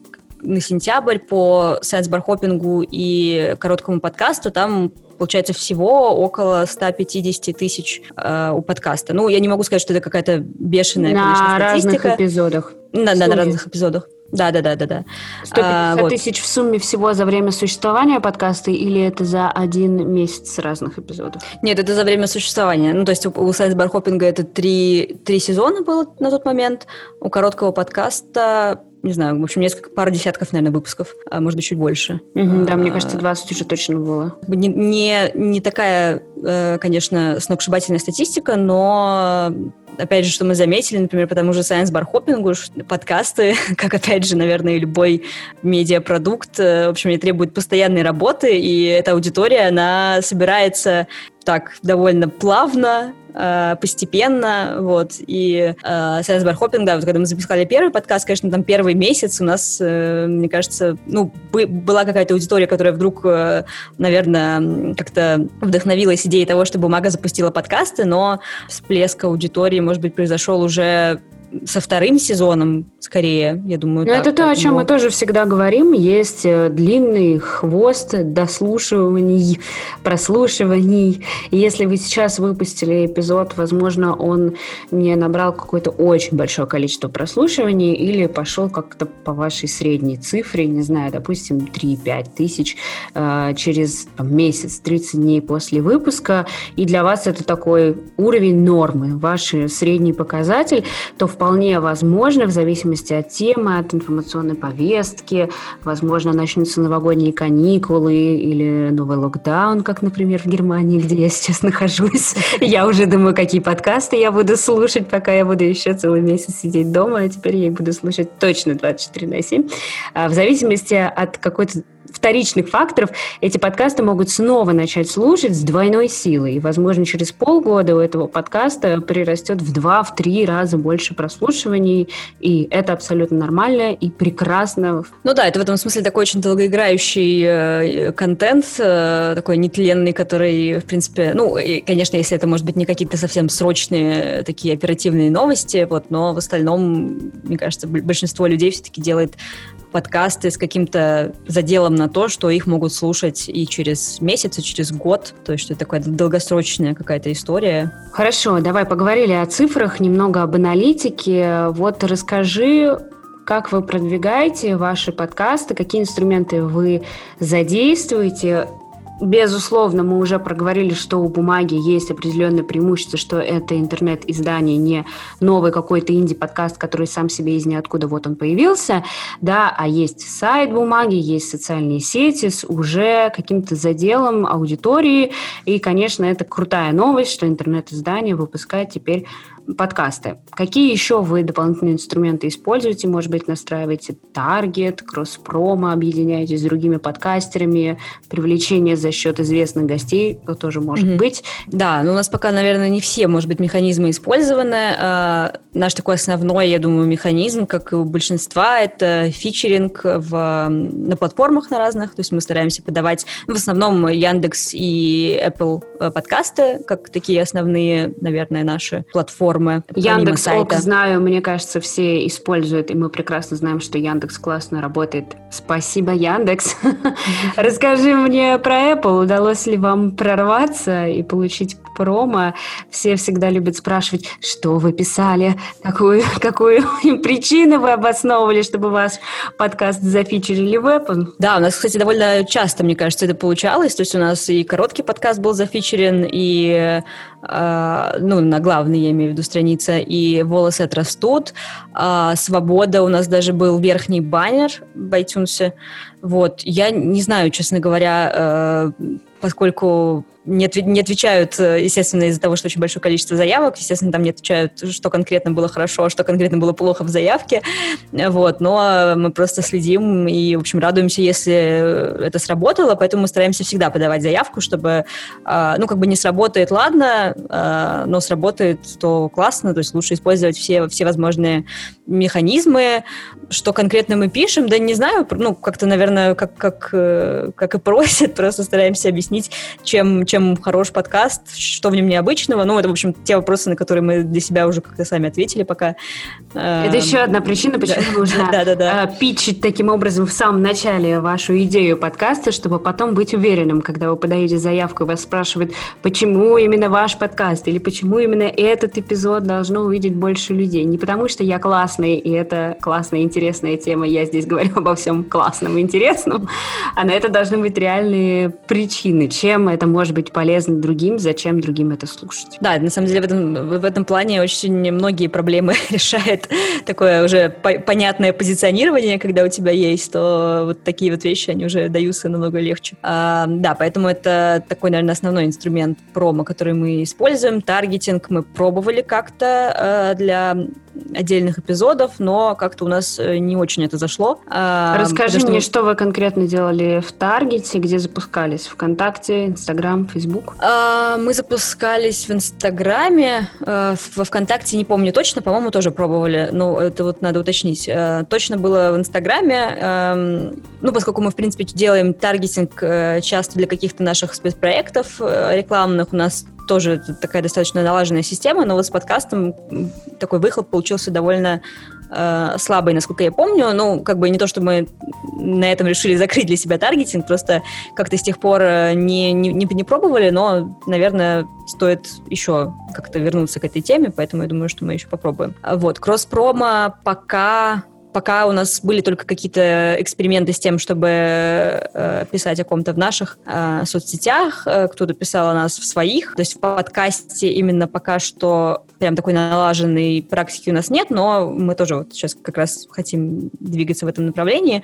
на сентябрь по сайенс-бархопингу и короткому подкасту, там получается всего около 150 тысяч э, у подкаста. Ну, я не могу сказать, что это какая-то бешеная, на конечно, статистика. разных эпизодах. Да, да, на разных эпизодах. Да, да, да, да, да. 150 а, вот. тысяч в сумме всего за время существования подкаста или это за один месяц разных эпизодов? Нет, это за время существования. Ну, то есть у, у Сайенс Бархопинга это три, три сезона было на тот момент. У короткого подкаста не знаю, в общем, несколько, пару десятков, наверное, выпусков, а может быть, чуть больше. Угу, да, мне кажется, 20 уже точно было. Не, не, не такая, э, конечно, сногсшибательная статистика, но опять же, что мы заметили, например, по тому же Science Bar Hopping, подкасты, (laughs) как, опять же, наверное, любой медиапродукт, э, в общем, требует постоянной работы, и эта аудитория, она собирается так довольно плавно, э, постепенно, вот, и э, Science Bar Hopping, да, вот когда мы запускали первый подкаст, конечно, там первый месяц у нас, э, мне кажется, ну, была какая-то аудитория, которая вдруг, э, наверное, как-то вдохновилась идеей того, что Бумага запустила подкасты, но всплеск аудитории, может быть, произошел уже со вторым сезоном, скорее, я думаю. Ну, это то, о чем мы тоже всегда говорим. Есть э, длинный хвост дослушиваний, прослушиваний. И если вы сейчас выпустили эпизод, возможно, он не набрал какое-то очень большое количество прослушиваний или пошел как-то по вашей средней цифре, не знаю, допустим, 3-5 тысяч э, через там, месяц, 30 дней после выпуска, и для вас это такой уровень нормы, ваш средний показатель, то вполне возможно, в зависимости от темы, от информационной повестки, возможно, начнутся новогодние каникулы или новый локдаун, как, например, в Германии, где я сейчас (laughs) нахожусь. Я уже думаю, какие подкасты я буду слушать, пока я буду еще целый месяц сидеть дома, а теперь я буду слушать точно 24 на 7. А в зависимости от какой-то вторичных факторов эти подкасты могут снова начать слушать с двойной силой. И, возможно, через полгода у этого подкаста прирастет в два, в три раза больше прослушиваний. И это абсолютно нормально и прекрасно. Ну да, это в этом смысле такой очень долгоиграющий э, контент, э, такой нетленный, который, в принципе, ну, и, конечно, если это, может быть, не какие-то совсем срочные такие оперативные новости, вот, но в остальном, мне кажется, большинство людей все-таки делает подкасты с каким-то заделом на то, что их могут слушать и через месяц, и через год. То есть, что это такая долгосрочная какая-то история. Хорошо, давай поговорили о цифрах, немного об аналитике. Вот расскажи, как вы продвигаете ваши подкасты, какие инструменты вы задействуете, Безусловно, мы уже проговорили, что у бумаги есть определенное преимущество, что это интернет-издание, не новый какой-то инди-подкаст, который сам себе из ниоткуда вот он появился, да, а есть сайт бумаги, есть социальные сети с уже каким-то заделом аудитории, и, конечно, это крутая новость, что интернет-издание выпускает теперь подкасты. Какие еще вы дополнительные инструменты используете? Может быть, настраиваете таргет, кросс-промо, объединяетесь с другими подкастерами, привлечение за счет известных гостей, то тоже может mm-hmm. быть. Да, но у нас пока, наверное, не все, может быть, механизмы использованы. А, наш такой основной, я думаю, механизм, как и у большинства, это фичеринг в, на платформах на разных. То есть мы стараемся подавать ну, в основном Яндекс и Apple э, подкасты, как такие основные, наверное, наши платформы платформы. Яндекс Ок знаю, мне кажется, все используют, и мы прекрасно знаем, что Яндекс классно работает. Спасибо, Яндекс. (laughs) Расскажи мне про Apple. Удалось ли вам прорваться и получить промо? Все всегда любят спрашивать, что вы писали, какую, (laughs) какую причину вы обосновывали, чтобы вас подкаст зафичерили в Apple? Да, у нас, кстати, довольно часто, мне кажется, это получалось. То есть у нас и короткий подкаст был зафичерен, и э, ну, на главный, я имею в виду, страница, и волосы отрастут. А, свобода, у нас даже был верхний баннер в iTunes. Вот, я не знаю, честно говоря, э, поскольку не, отв- не отвечают, э, естественно, из-за того, что очень большое количество заявок, естественно, там не отвечают, что конкретно было хорошо, а что конкретно было плохо в заявке, вот, но мы просто следим и, в общем, радуемся, если это сработало, поэтому мы стараемся всегда подавать заявку, чтобы, а, ну, как бы не сработает, ладно, но сработает, то классно, то есть лучше использовать все, все возможные механизмы, что конкретно мы пишем, да не знаю, ну, как-то, наверное, как, как, э, как и просят, (laughs) просто стараемся объяснить, чем, чем хорош подкаст, что в нем необычного. Ну, это, в общем, те вопросы, на которые мы для себя уже как-то сами ответили пока. Это еще одна причина, почему да. нужно (laughs) да, да, да. питчить таким образом в самом начале вашу идею подкаста, чтобы потом быть уверенным, когда вы подаете заявку, и вас спрашивают, почему именно ваш подкаст, или почему именно этот эпизод должно увидеть больше людей. Не потому, что я классный, и это классная, интересная тема, я здесь говорю (laughs) обо всем классном и интересном, (laughs) а на это должны быть реальные причины, чем это может быть полезно другим, зачем другим это слушать. Да, на самом деле в этом, в этом плане очень многие проблемы (laughs) решает такое уже по понятное позиционирование, когда у тебя есть, то вот такие вот вещи, они уже даются намного легче. А, да, поэтому это такой, наверное, основной инструмент промо, который мы используем. Таргетинг мы пробовали как-то а, для отдельных эпизодов, но как-то у нас э, не очень это зашло. А, Расскажи что... мне, что вы конкретно делали в Таргете, где запускались? ВКонтакте, Инстаграм, Фейсбук? А, мы запускались в Инстаграме, а, во ВКонтакте не помню точно, по-моему, тоже пробовали, но это вот надо уточнить. А, точно было в Инстаграме, а, ну, поскольку мы, в принципе, делаем таргетинг часто для каких-то наших спецпроектов рекламных, у нас тоже такая достаточно налаженная система, но вот с подкастом такой выхлоп получился довольно э, насколько я помню. Ну, как бы не то, что мы на этом решили закрыть для себя таргетинг, просто как-то с тех пор э, не, не, не пробовали, но, наверное, стоит еще как-то вернуться к этой теме, поэтому я думаю, что мы еще попробуем. Вот, кросс-промо пока Пока у нас были только какие-то эксперименты с тем, чтобы э, писать о ком-то в наших э, соцсетях, э, кто-то писал о нас в своих. То есть в подкасте именно пока что прям такой налаженной практики у нас нет, но мы тоже вот сейчас как раз хотим двигаться в этом направлении.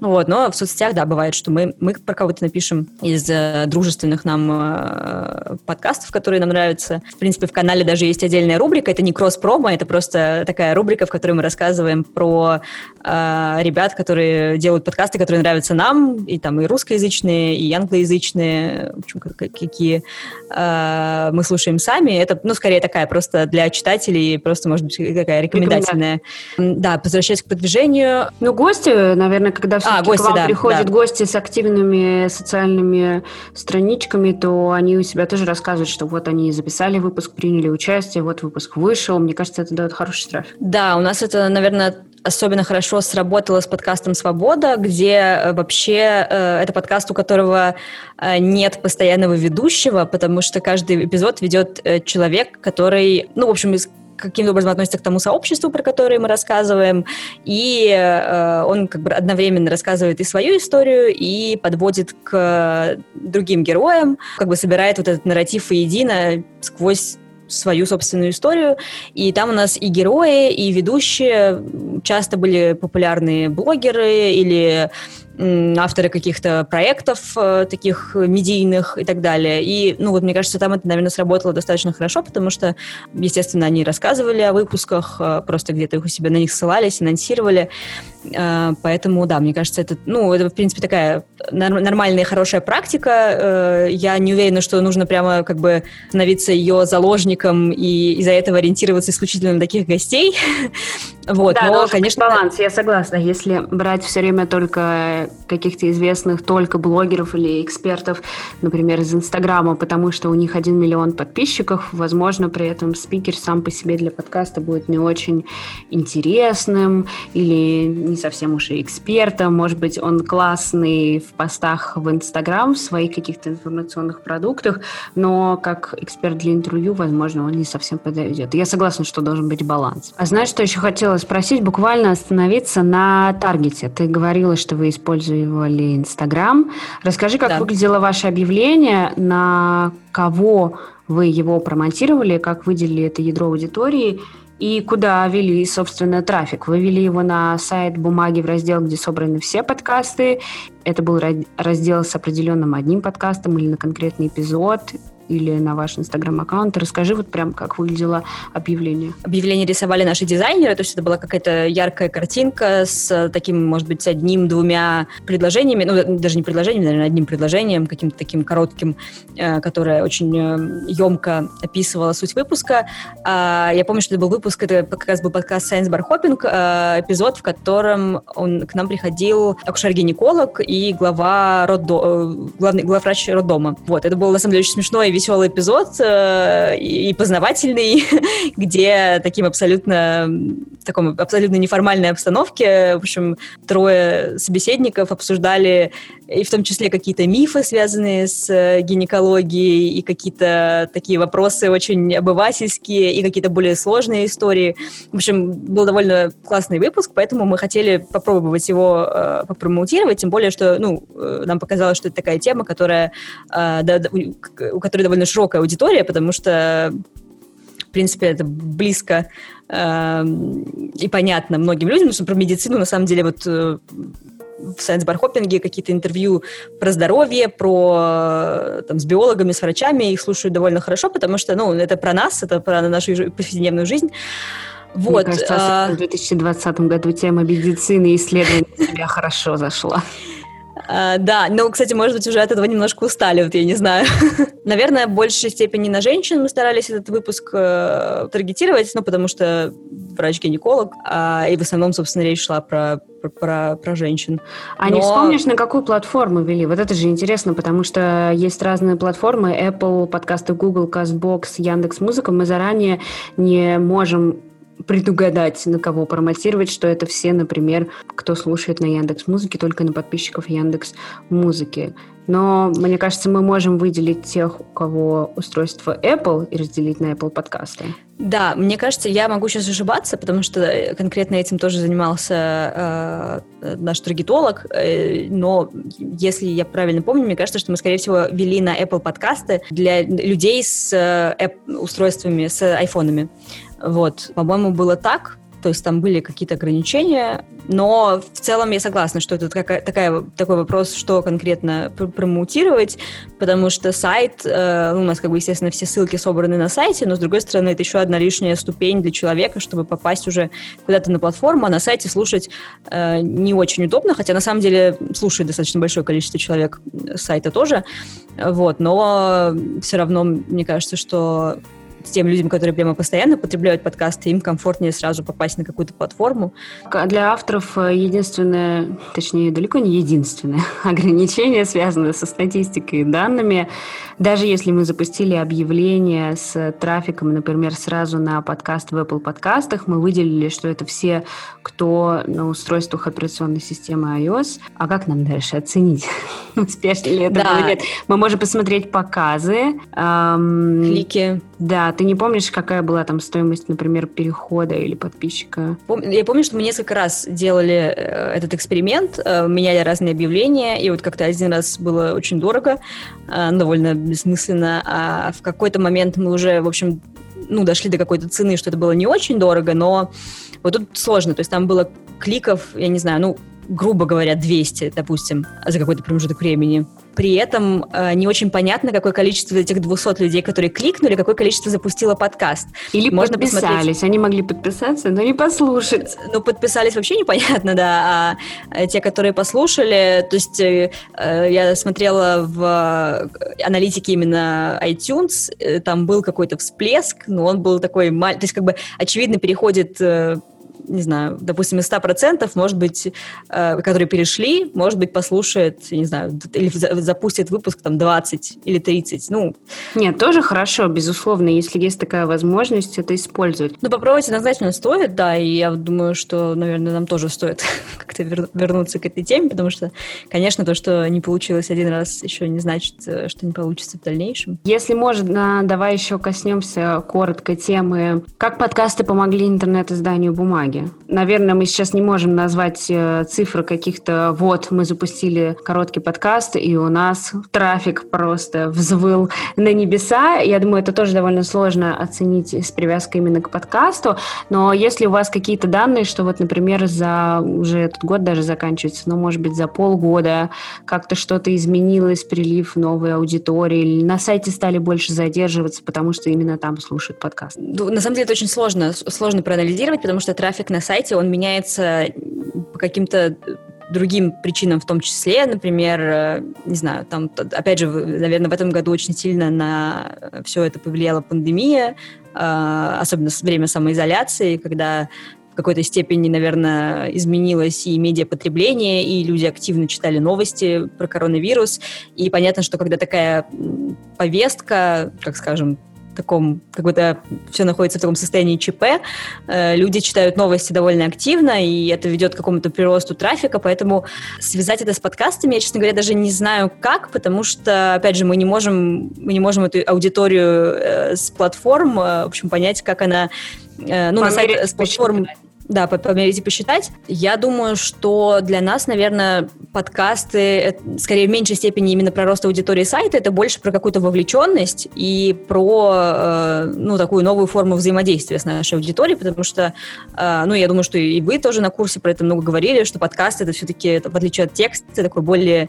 Вот, но в соцсетях, да, бывает, что мы, мы про кого-то напишем из э, дружественных нам э, подкастов, которые нам нравятся. В принципе, в канале даже есть отдельная рубрика, это не кросс-промо, это просто такая рубрика, в которой мы рассказываем про э, ребят, которые делают подкасты, которые нравятся нам, и там и русскоязычные, и англоязычные, в общем, какие э, мы слушаем сами. Это, ну, скорее такая просто для читателей, просто, может быть, какая рекомендательная. Да, возвращаясь к продвижению. Ну, гости, наверное, когда а, гости, к вам да, приходят да. гости с активными социальными страничками, то они у себя тоже рассказывают, что вот они записали выпуск, приняли участие, вот выпуск вышел. Мне кажется, это дает хороший трафик. Да, у нас это, наверное, особенно хорошо сработало с подкастом «Свобода», где э, вообще э, это подкаст, у которого э, нет постоянного ведущего, потому что каждый эпизод ведет э, человек, который, ну, в общем, каким-то образом относится к тому сообществу, про которое мы рассказываем, и э, он как бы одновременно рассказывает и свою историю, и подводит к другим героям, как бы собирает вот этот нарратив воедино сквозь свою собственную историю. И там у нас и герои, и ведущие часто были популярные блогеры или авторы каких-то проектов э, таких медийных и так далее. И, ну, вот мне кажется, там это, наверное, сработало достаточно хорошо, потому что, естественно, они рассказывали о выпусках, э, просто где-то их у себя на них ссылались, анонсировали. Э, поэтому, да, мне кажется, это, ну, это, в принципе, такая нормальная и хорошая практика. Я не уверена, что нужно прямо как бы становиться ее заложником и из-за этого ориентироваться исключительно на таких гостей. (laughs) Вот, да, но, конечно... баланс, я согласна. Если брать все время только каких-то известных только блогеров или экспертов, например, из Инстаграма, потому что у них один миллион подписчиков, возможно, при этом спикер сам по себе для подкаста будет не очень интересным или не совсем уж и экспертом. Может быть, он классный в постах в Инстаграм, в своих каких-то информационных продуктах, но как эксперт для интервью, возможно, он не совсем подойдет. Я согласна, что должен быть баланс. А знаешь, что еще хотела спросить, буквально остановиться на таргете. Ты говорила, что вы использовали Инстаграм. Расскажи, как да. выглядело ваше объявление, на кого вы его промонтировали, как выделили это ядро аудитории и куда вели, собственно, трафик. Вы вели его на сайт бумаги в раздел, где собраны все подкасты. Это был раздел с определенным одним подкастом или на конкретный эпизод или на ваш инстаграм-аккаунт. Расскажи вот прям, как выглядело объявление. Объявление рисовали наши дизайнеры, то есть это была какая-то яркая картинка с таким, может быть, одним-двумя предложениями, ну, даже не предложением, наверное, одним предложением, каким-то таким коротким, э, которое очень емко э, описывало суть выпуска. А, я помню, что это был выпуск, это как раз был подкаст Science Bar Hopping, э, эпизод, в котором он к нам приходил акушер-гинеколог и глава роддо... главный главврач роддома. Вот, это было, на самом деле, очень смешно и веселый эпизод э, и познавательный, (laughs) где таким абсолютно в таком абсолютно неформальной обстановке, в общем, трое собеседников обсуждали и в том числе какие-то мифы, связанные с э, гинекологией, и какие-то такие вопросы очень обывательские, и какие-то более сложные истории. В общем, был довольно классный выпуск, поэтому мы хотели попробовать его э, попромоутировать, тем более, что ну, э, нам показалось, что это такая тема, которая, э, да, у которой довольно широкая аудитория, потому что в принципе, это близко э, и понятно многим людям, потому что про медицину, на самом деле, вот э, в сайенс-бархоппинге какие-то интервью про здоровье, про там, с биологами, с врачами, их слушают довольно хорошо, потому что, ну, это про нас, это про нашу повседневную жизнь. Вот. Мне кажется, а... в 2020 году тема медицины и исследований тебя хорошо зашла. А, да, но, кстати, может быть, уже от этого немножко устали, вот я не знаю. (laughs) Наверное, в большей степени на женщин мы старались этот выпуск э, таргетировать, ну, потому что врач-гинеколог, а, и в основном, собственно, речь шла про про, про, про женщин. А Но... не вспомнишь, на какую платформу вели? Вот это же интересно, потому что есть разные платформы, Apple, подкасты Google, CastBox, Яндекс Музыка. Мы заранее не можем предугадать, на кого промотировать, что это все, например, кто слушает на Яндекс Музыке, только на подписчиков Яндекс Музыки. Но мне кажется, мы можем выделить тех, у кого устройство Apple, и разделить на Apple подкасты. Да, мне кажется, я могу сейчас ошибаться, потому что конкретно этим тоже занимался э, наш таргетолог, э, но если я правильно помню, мне кажется, что мы, скорее всего, вели на Apple подкасты для людей с э, устройствами, с айфонами. Вот, по-моему, было так. То есть там были какие-то ограничения, но в целом я согласна, что это такая, такая, такой вопрос, что конкретно пр промоутировать, потому что сайт, э, ну, у нас, как бы, естественно, все ссылки собраны на сайте, но, с другой стороны, это еще одна лишняя ступень для человека, чтобы попасть уже куда-то на платформу, а на сайте слушать э, не очень удобно, хотя, на самом деле, слушает достаточно большое количество человек с сайта тоже, вот, но все равно, мне кажется, что тем людям, которые прямо постоянно потребляют подкасты, им комфортнее сразу попасть на какую-то платформу. Для авторов э, единственное, точнее, далеко не единственное (laughs) ограничение, связанное со статистикой и данными. Даже если мы запустили объявление с трафиком, например, сразу на подкаст в Apple подкастах, мы выделили, что это все, кто на устройствах операционной системы iOS. А как нам дальше оценить, (laughs) успешно ли это да. нет? Мы можем посмотреть показы. Эм, Клики. Да, ты не помнишь, какая была там стоимость, например, перехода или подписчика? Я помню, что мы несколько раз делали э, этот эксперимент, э, меняли разные объявления, и вот как-то один раз было очень дорого, э, довольно бессмысленно, а в какой-то момент мы уже, в общем, ну, дошли до какой-то цены, что это было не очень дорого, но вот тут сложно, то есть там было кликов, я не знаю, ну, грубо говоря, 200, допустим, за какой-то промежуток времени. При этом э, не очень понятно, какое количество этих 200 людей, которые кликнули, какое количество запустило подкаст. Или Можно подписались. Посмотреть. Они могли подписаться, но не послушать. Ну, подписались вообще непонятно, (laughs) да. А те, которые послушали, то есть э, э я смотрела в аналитике именно iTunes, э, там был какой-то всплеск, но он был такой маленький, то есть как бы очевидно переходит э, не знаю, допустим, из 100%, может быть, э, которые перешли, может быть, послушает, не знаю, или запустит выпуск там 20 или 30, ну. Нет, тоже хорошо, безусловно, если есть такая возможность, это использовать. Ну, попробовать однозначно стоит, да, и я думаю, что, наверное, нам тоже стоит (laughs) как-то вернуться к этой теме, потому что, конечно, то, что не получилось один раз, еще не значит, э, что не получится в дальнейшем. Если можно, давай еще коснемся коротко темы, как подкасты помогли интернет-изданию бумаги бумаги. Наверное, мы сейчас не можем назвать э, цифры каких-то «вот, мы запустили короткий подкаст, и у нас трафик просто взвыл на небеса». Я думаю, это тоже довольно сложно оценить с привязкой именно к подкасту, но если у вас какие-то данные, что вот, например, за уже этот год даже заканчивается, но, может быть, за полгода как-то что-то изменилось, прилив новой аудитории, или на сайте стали больше задерживаться, потому что именно там слушают подкаст? Ну, на самом деле это очень сложно, сложно проанализировать, потому что трафик трафик на сайте, он меняется по каким-то другим причинам в том числе, например, э, не знаю, там, опять же, наверное, в этом году очень сильно на все это повлияла пандемия, э, особенно время самоизоляции, когда в какой-то степени, наверное, изменилось и медиапотребление, и люди активно читали новости про коронавирус, и понятно, что когда такая повестка, как скажем, таком, какой-то, все находится в таком состоянии ЧП, э, люди читают новости довольно активно, и это ведет к какому-то приросту трафика, поэтому связать это с подкастами, я, честно говоря, даже не знаю как, потому что, опять же, мы не можем, мы не можем эту аудиторию э, с платформ, э, в общем, понять, как она, ну, на сайте с платформ... Да, померить и посчитать. Я думаю, что для нас, наверное, подкасты, скорее в меньшей степени именно про рост аудитории сайта, это больше про какую-то вовлеченность и про, э, ну, такую новую форму взаимодействия с нашей аудиторией, потому что, э, ну, я думаю, что и вы тоже на курсе про это много говорили, что подкаст это все-таки, в отличие от текста, такой более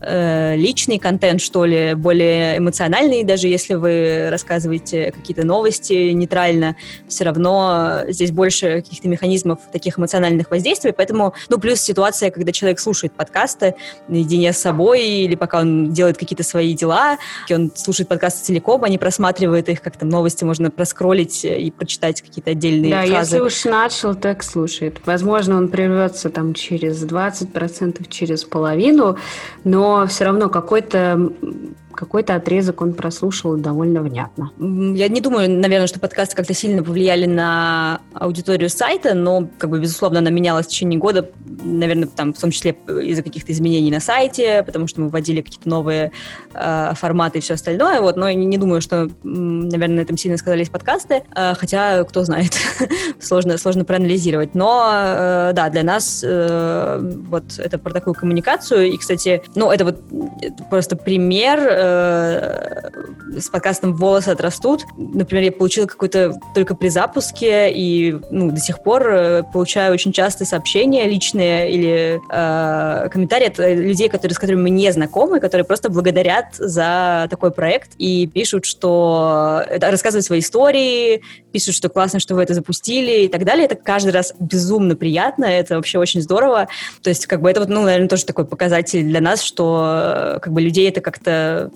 э, личный контент, что ли, более эмоциональный, даже если вы рассказываете какие-то новости нейтрально, все равно здесь больше каких-то механизмов таких эмоциональных воздействий, поэтому, ну, плюс ситуация, когда человек слушает подкасты наедине с собой, или пока он делает какие-то свои дела, он слушает подкасты целиком, а не просматривает их, как там новости можно проскролить и прочитать какие-то отдельные да, фразы. если уж начал, так слушает. Возможно, он прервется там через 20%, через половину, но все равно какой-то какой-то отрезок он прослушал довольно внятно. Я не думаю, наверное, что подкасты как-то сильно повлияли на аудиторию сайта, но, как бы, безусловно, она менялась в течение года, наверное, там, в том числе из-за каких-то изменений на сайте, потому что мы вводили какие-то новые э, форматы и все остальное, вот, но не, думаю, что, наверное, на этом сильно сказались подкасты, э, хотя, кто знает, (laughs) сложно, сложно проанализировать, но, э, да, для нас э, вот это про такую коммуникацию, и, кстати, ну, это вот просто пример э, с подкастом «Волосы отрастут». Например, я получила какой-то только при запуске, и ну, до сих пор э, получаю очень часто сообщения личные или э, комментарии от людей, которые, с которыми мы не знакомы, которые просто благодарят за такой проект и пишут, что это, рассказывают свои истории, пишут, что классно, что вы это запустили и так далее. Это каждый раз безумно приятно, это вообще очень здорово. То есть, как бы это вот, ну, наверное, тоже такой показатель для нас, что как бы людей это как-то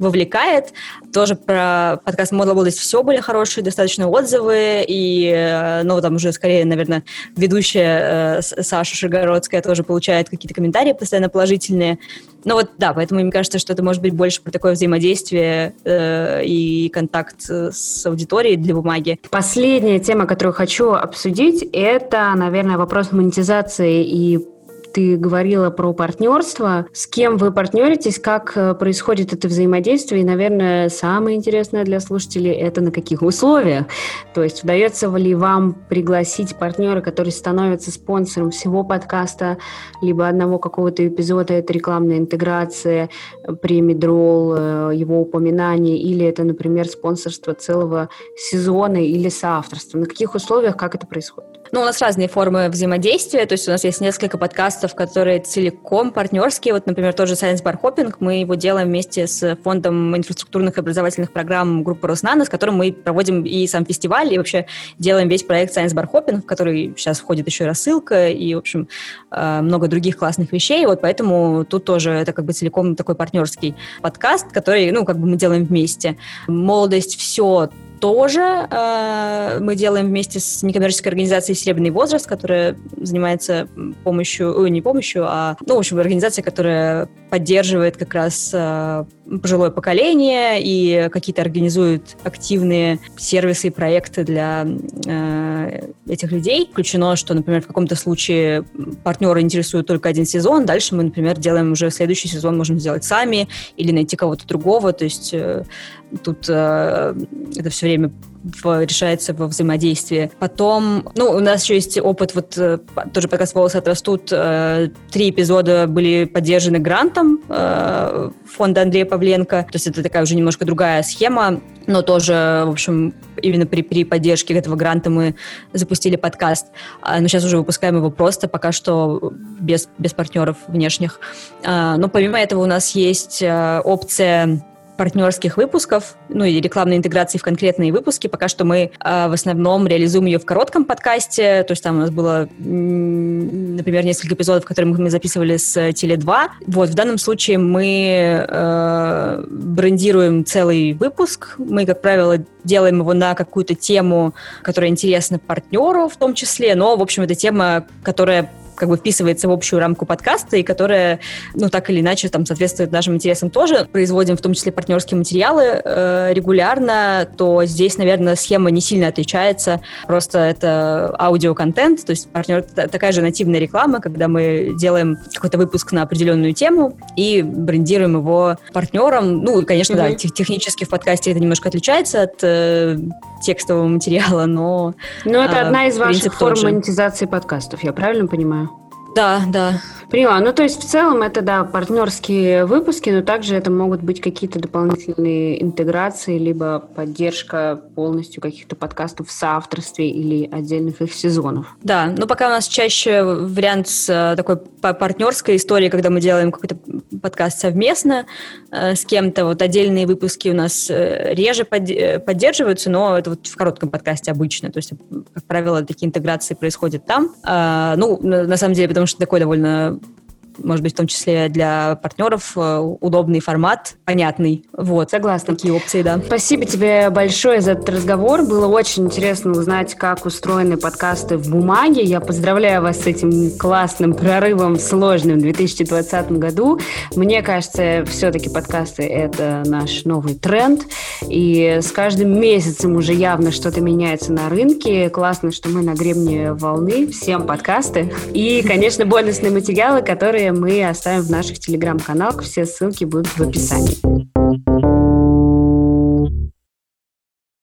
вовлекает. Тоже про подкаст «Модла область» все были хорошие, достаточно отзывы, и, э, ну, там уже скорее, наверное, ведущая э, Саша Шигородская тоже получает какие-то комментарии постоянно положительные. Ну вот, да, поэтому мне кажется, что это может быть больше про такое взаимодействие э, и контакт с аудиторией для бумаги. Последняя тема, которую хочу обсудить, это, наверное, вопрос монетизации и ты говорила про партнерство. С кем вы партнеритесь, как э, происходит это взаимодействие? И, наверное, самое интересное для слушателей – это на каких условиях. То есть удается ли вам пригласить партнера, который становится спонсором всего подкаста, либо одного какого-то эпизода, это рекламная интеграция, премидрол, э, его упоминание, или это, например, спонсорство целого сезона или соавторство. На каких условиях, как это происходит? Ну, у нас разные формы взаимодействия, то есть у нас есть несколько подкастов, которые целиком партнерские. Вот, например, тоже Science Bar Hopping, мы его делаем вместе с фондом инфраструктурных и образовательных программ группы Роснано, с которым мы проводим и сам фестиваль, и вообще делаем весь проект Science Bar Hopping, в который сейчас входит еще и рассылка, и, в общем, э, много других классных вещей. Вот поэтому тут тоже это как бы целиком такой партнерский подкаст, который, ну, как бы мы делаем вместе. Молодость все тоже э, мы делаем вместе с некоммерческой организацией «Серебряный возраст», которая занимается помощью, ой, не помощью, а, ну, в общем, организация, которая поддерживает как раз э, пожилое поколение и какие-то организует активные сервисы и проекты для э, этих людей. Включено, что, например, в каком-то случае партнеры интересуют только один сезон, дальше мы, например, делаем уже следующий сезон, можем сделать сами или найти кого-то другого, то есть э, тут э, это все время в, решается во взаимодействии. Потом, ну, у нас еще есть опыт, вот э, тоже подкаст «Волосы отрастут», э, три эпизода были поддержаны грантом э, фонда Андрея Павленко, то есть это такая уже немножко другая схема, но тоже, в общем, именно при, при поддержке этого гранта мы запустили подкаст. А, но сейчас уже выпускаем его просто, пока что без, без партнеров внешних. А, но помимо этого у нас есть опция партнерских выпусков, ну и рекламной интеграции в конкретные выпуски. Пока что мы э, в основном реализуем ее в коротком подкасте, то есть там у нас было, например, несколько эпизодов, которые мы записывали с Теле2. Вот, в данном случае мы э, брендируем целый выпуск. Мы, как правило, делаем его на какую-то тему, которая интересна партнеру в том числе, но, в общем, это тема, которая как бы вписывается в общую рамку подкаста и которая, ну, так или иначе, там, соответствует нашим интересам тоже. Производим в том числе партнерские материалы э, регулярно, то здесь, наверное, схема не сильно отличается. Просто это аудиоконтент, то есть партнер, такая же нативная реклама, когда мы делаем какой-то выпуск на определенную тему и брендируем его партнерам. Ну, конечно, mm-hmm. да, тех, технически в подкасте это немножко отличается от э, текстового материала, но... Но это э, одна из ваших форм монетизации подкастов, я правильно понимаю? Да, да. Поняла. Ну, то есть, в целом, это, да, партнерские выпуски, но также это могут быть какие-то дополнительные интеграции, либо поддержка полностью каких-то подкастов в соавторстве или отдельных их сезонов. Да, но пока у нас чаще вариант с э, такой партнерской историей, когда мы делаем какой-то подкаст совместно э, с кем-то. Вот отдельные выпуски у нас э, реже поддерживаются, но это вот в коротком подкасте обычно. То есть, как правило, такие интеграции происходят там. А, ну, на самом деле, потому что такой довольно может быть, в том числе для партнеров э, удобный формат, понятный. Вот. Согласна. Такие опции, да. Спасибо тебе большое за этот разговор. Было очень интересно узнать, как устроены подкасты в бумаге. Я поздравляю вас с этим классным прорывом, сложным в 2020 году. Мне кажется, все-таки подкасты — это наш новый тренд. И с каждым месяцем уже явно что-то меняется на рынке. Классно, что мы на гребне волны. Всем подкасты. И, конечно, бонусные материалы, мы оставим в наших телеграм-каналах. Все ссылки будут в описании.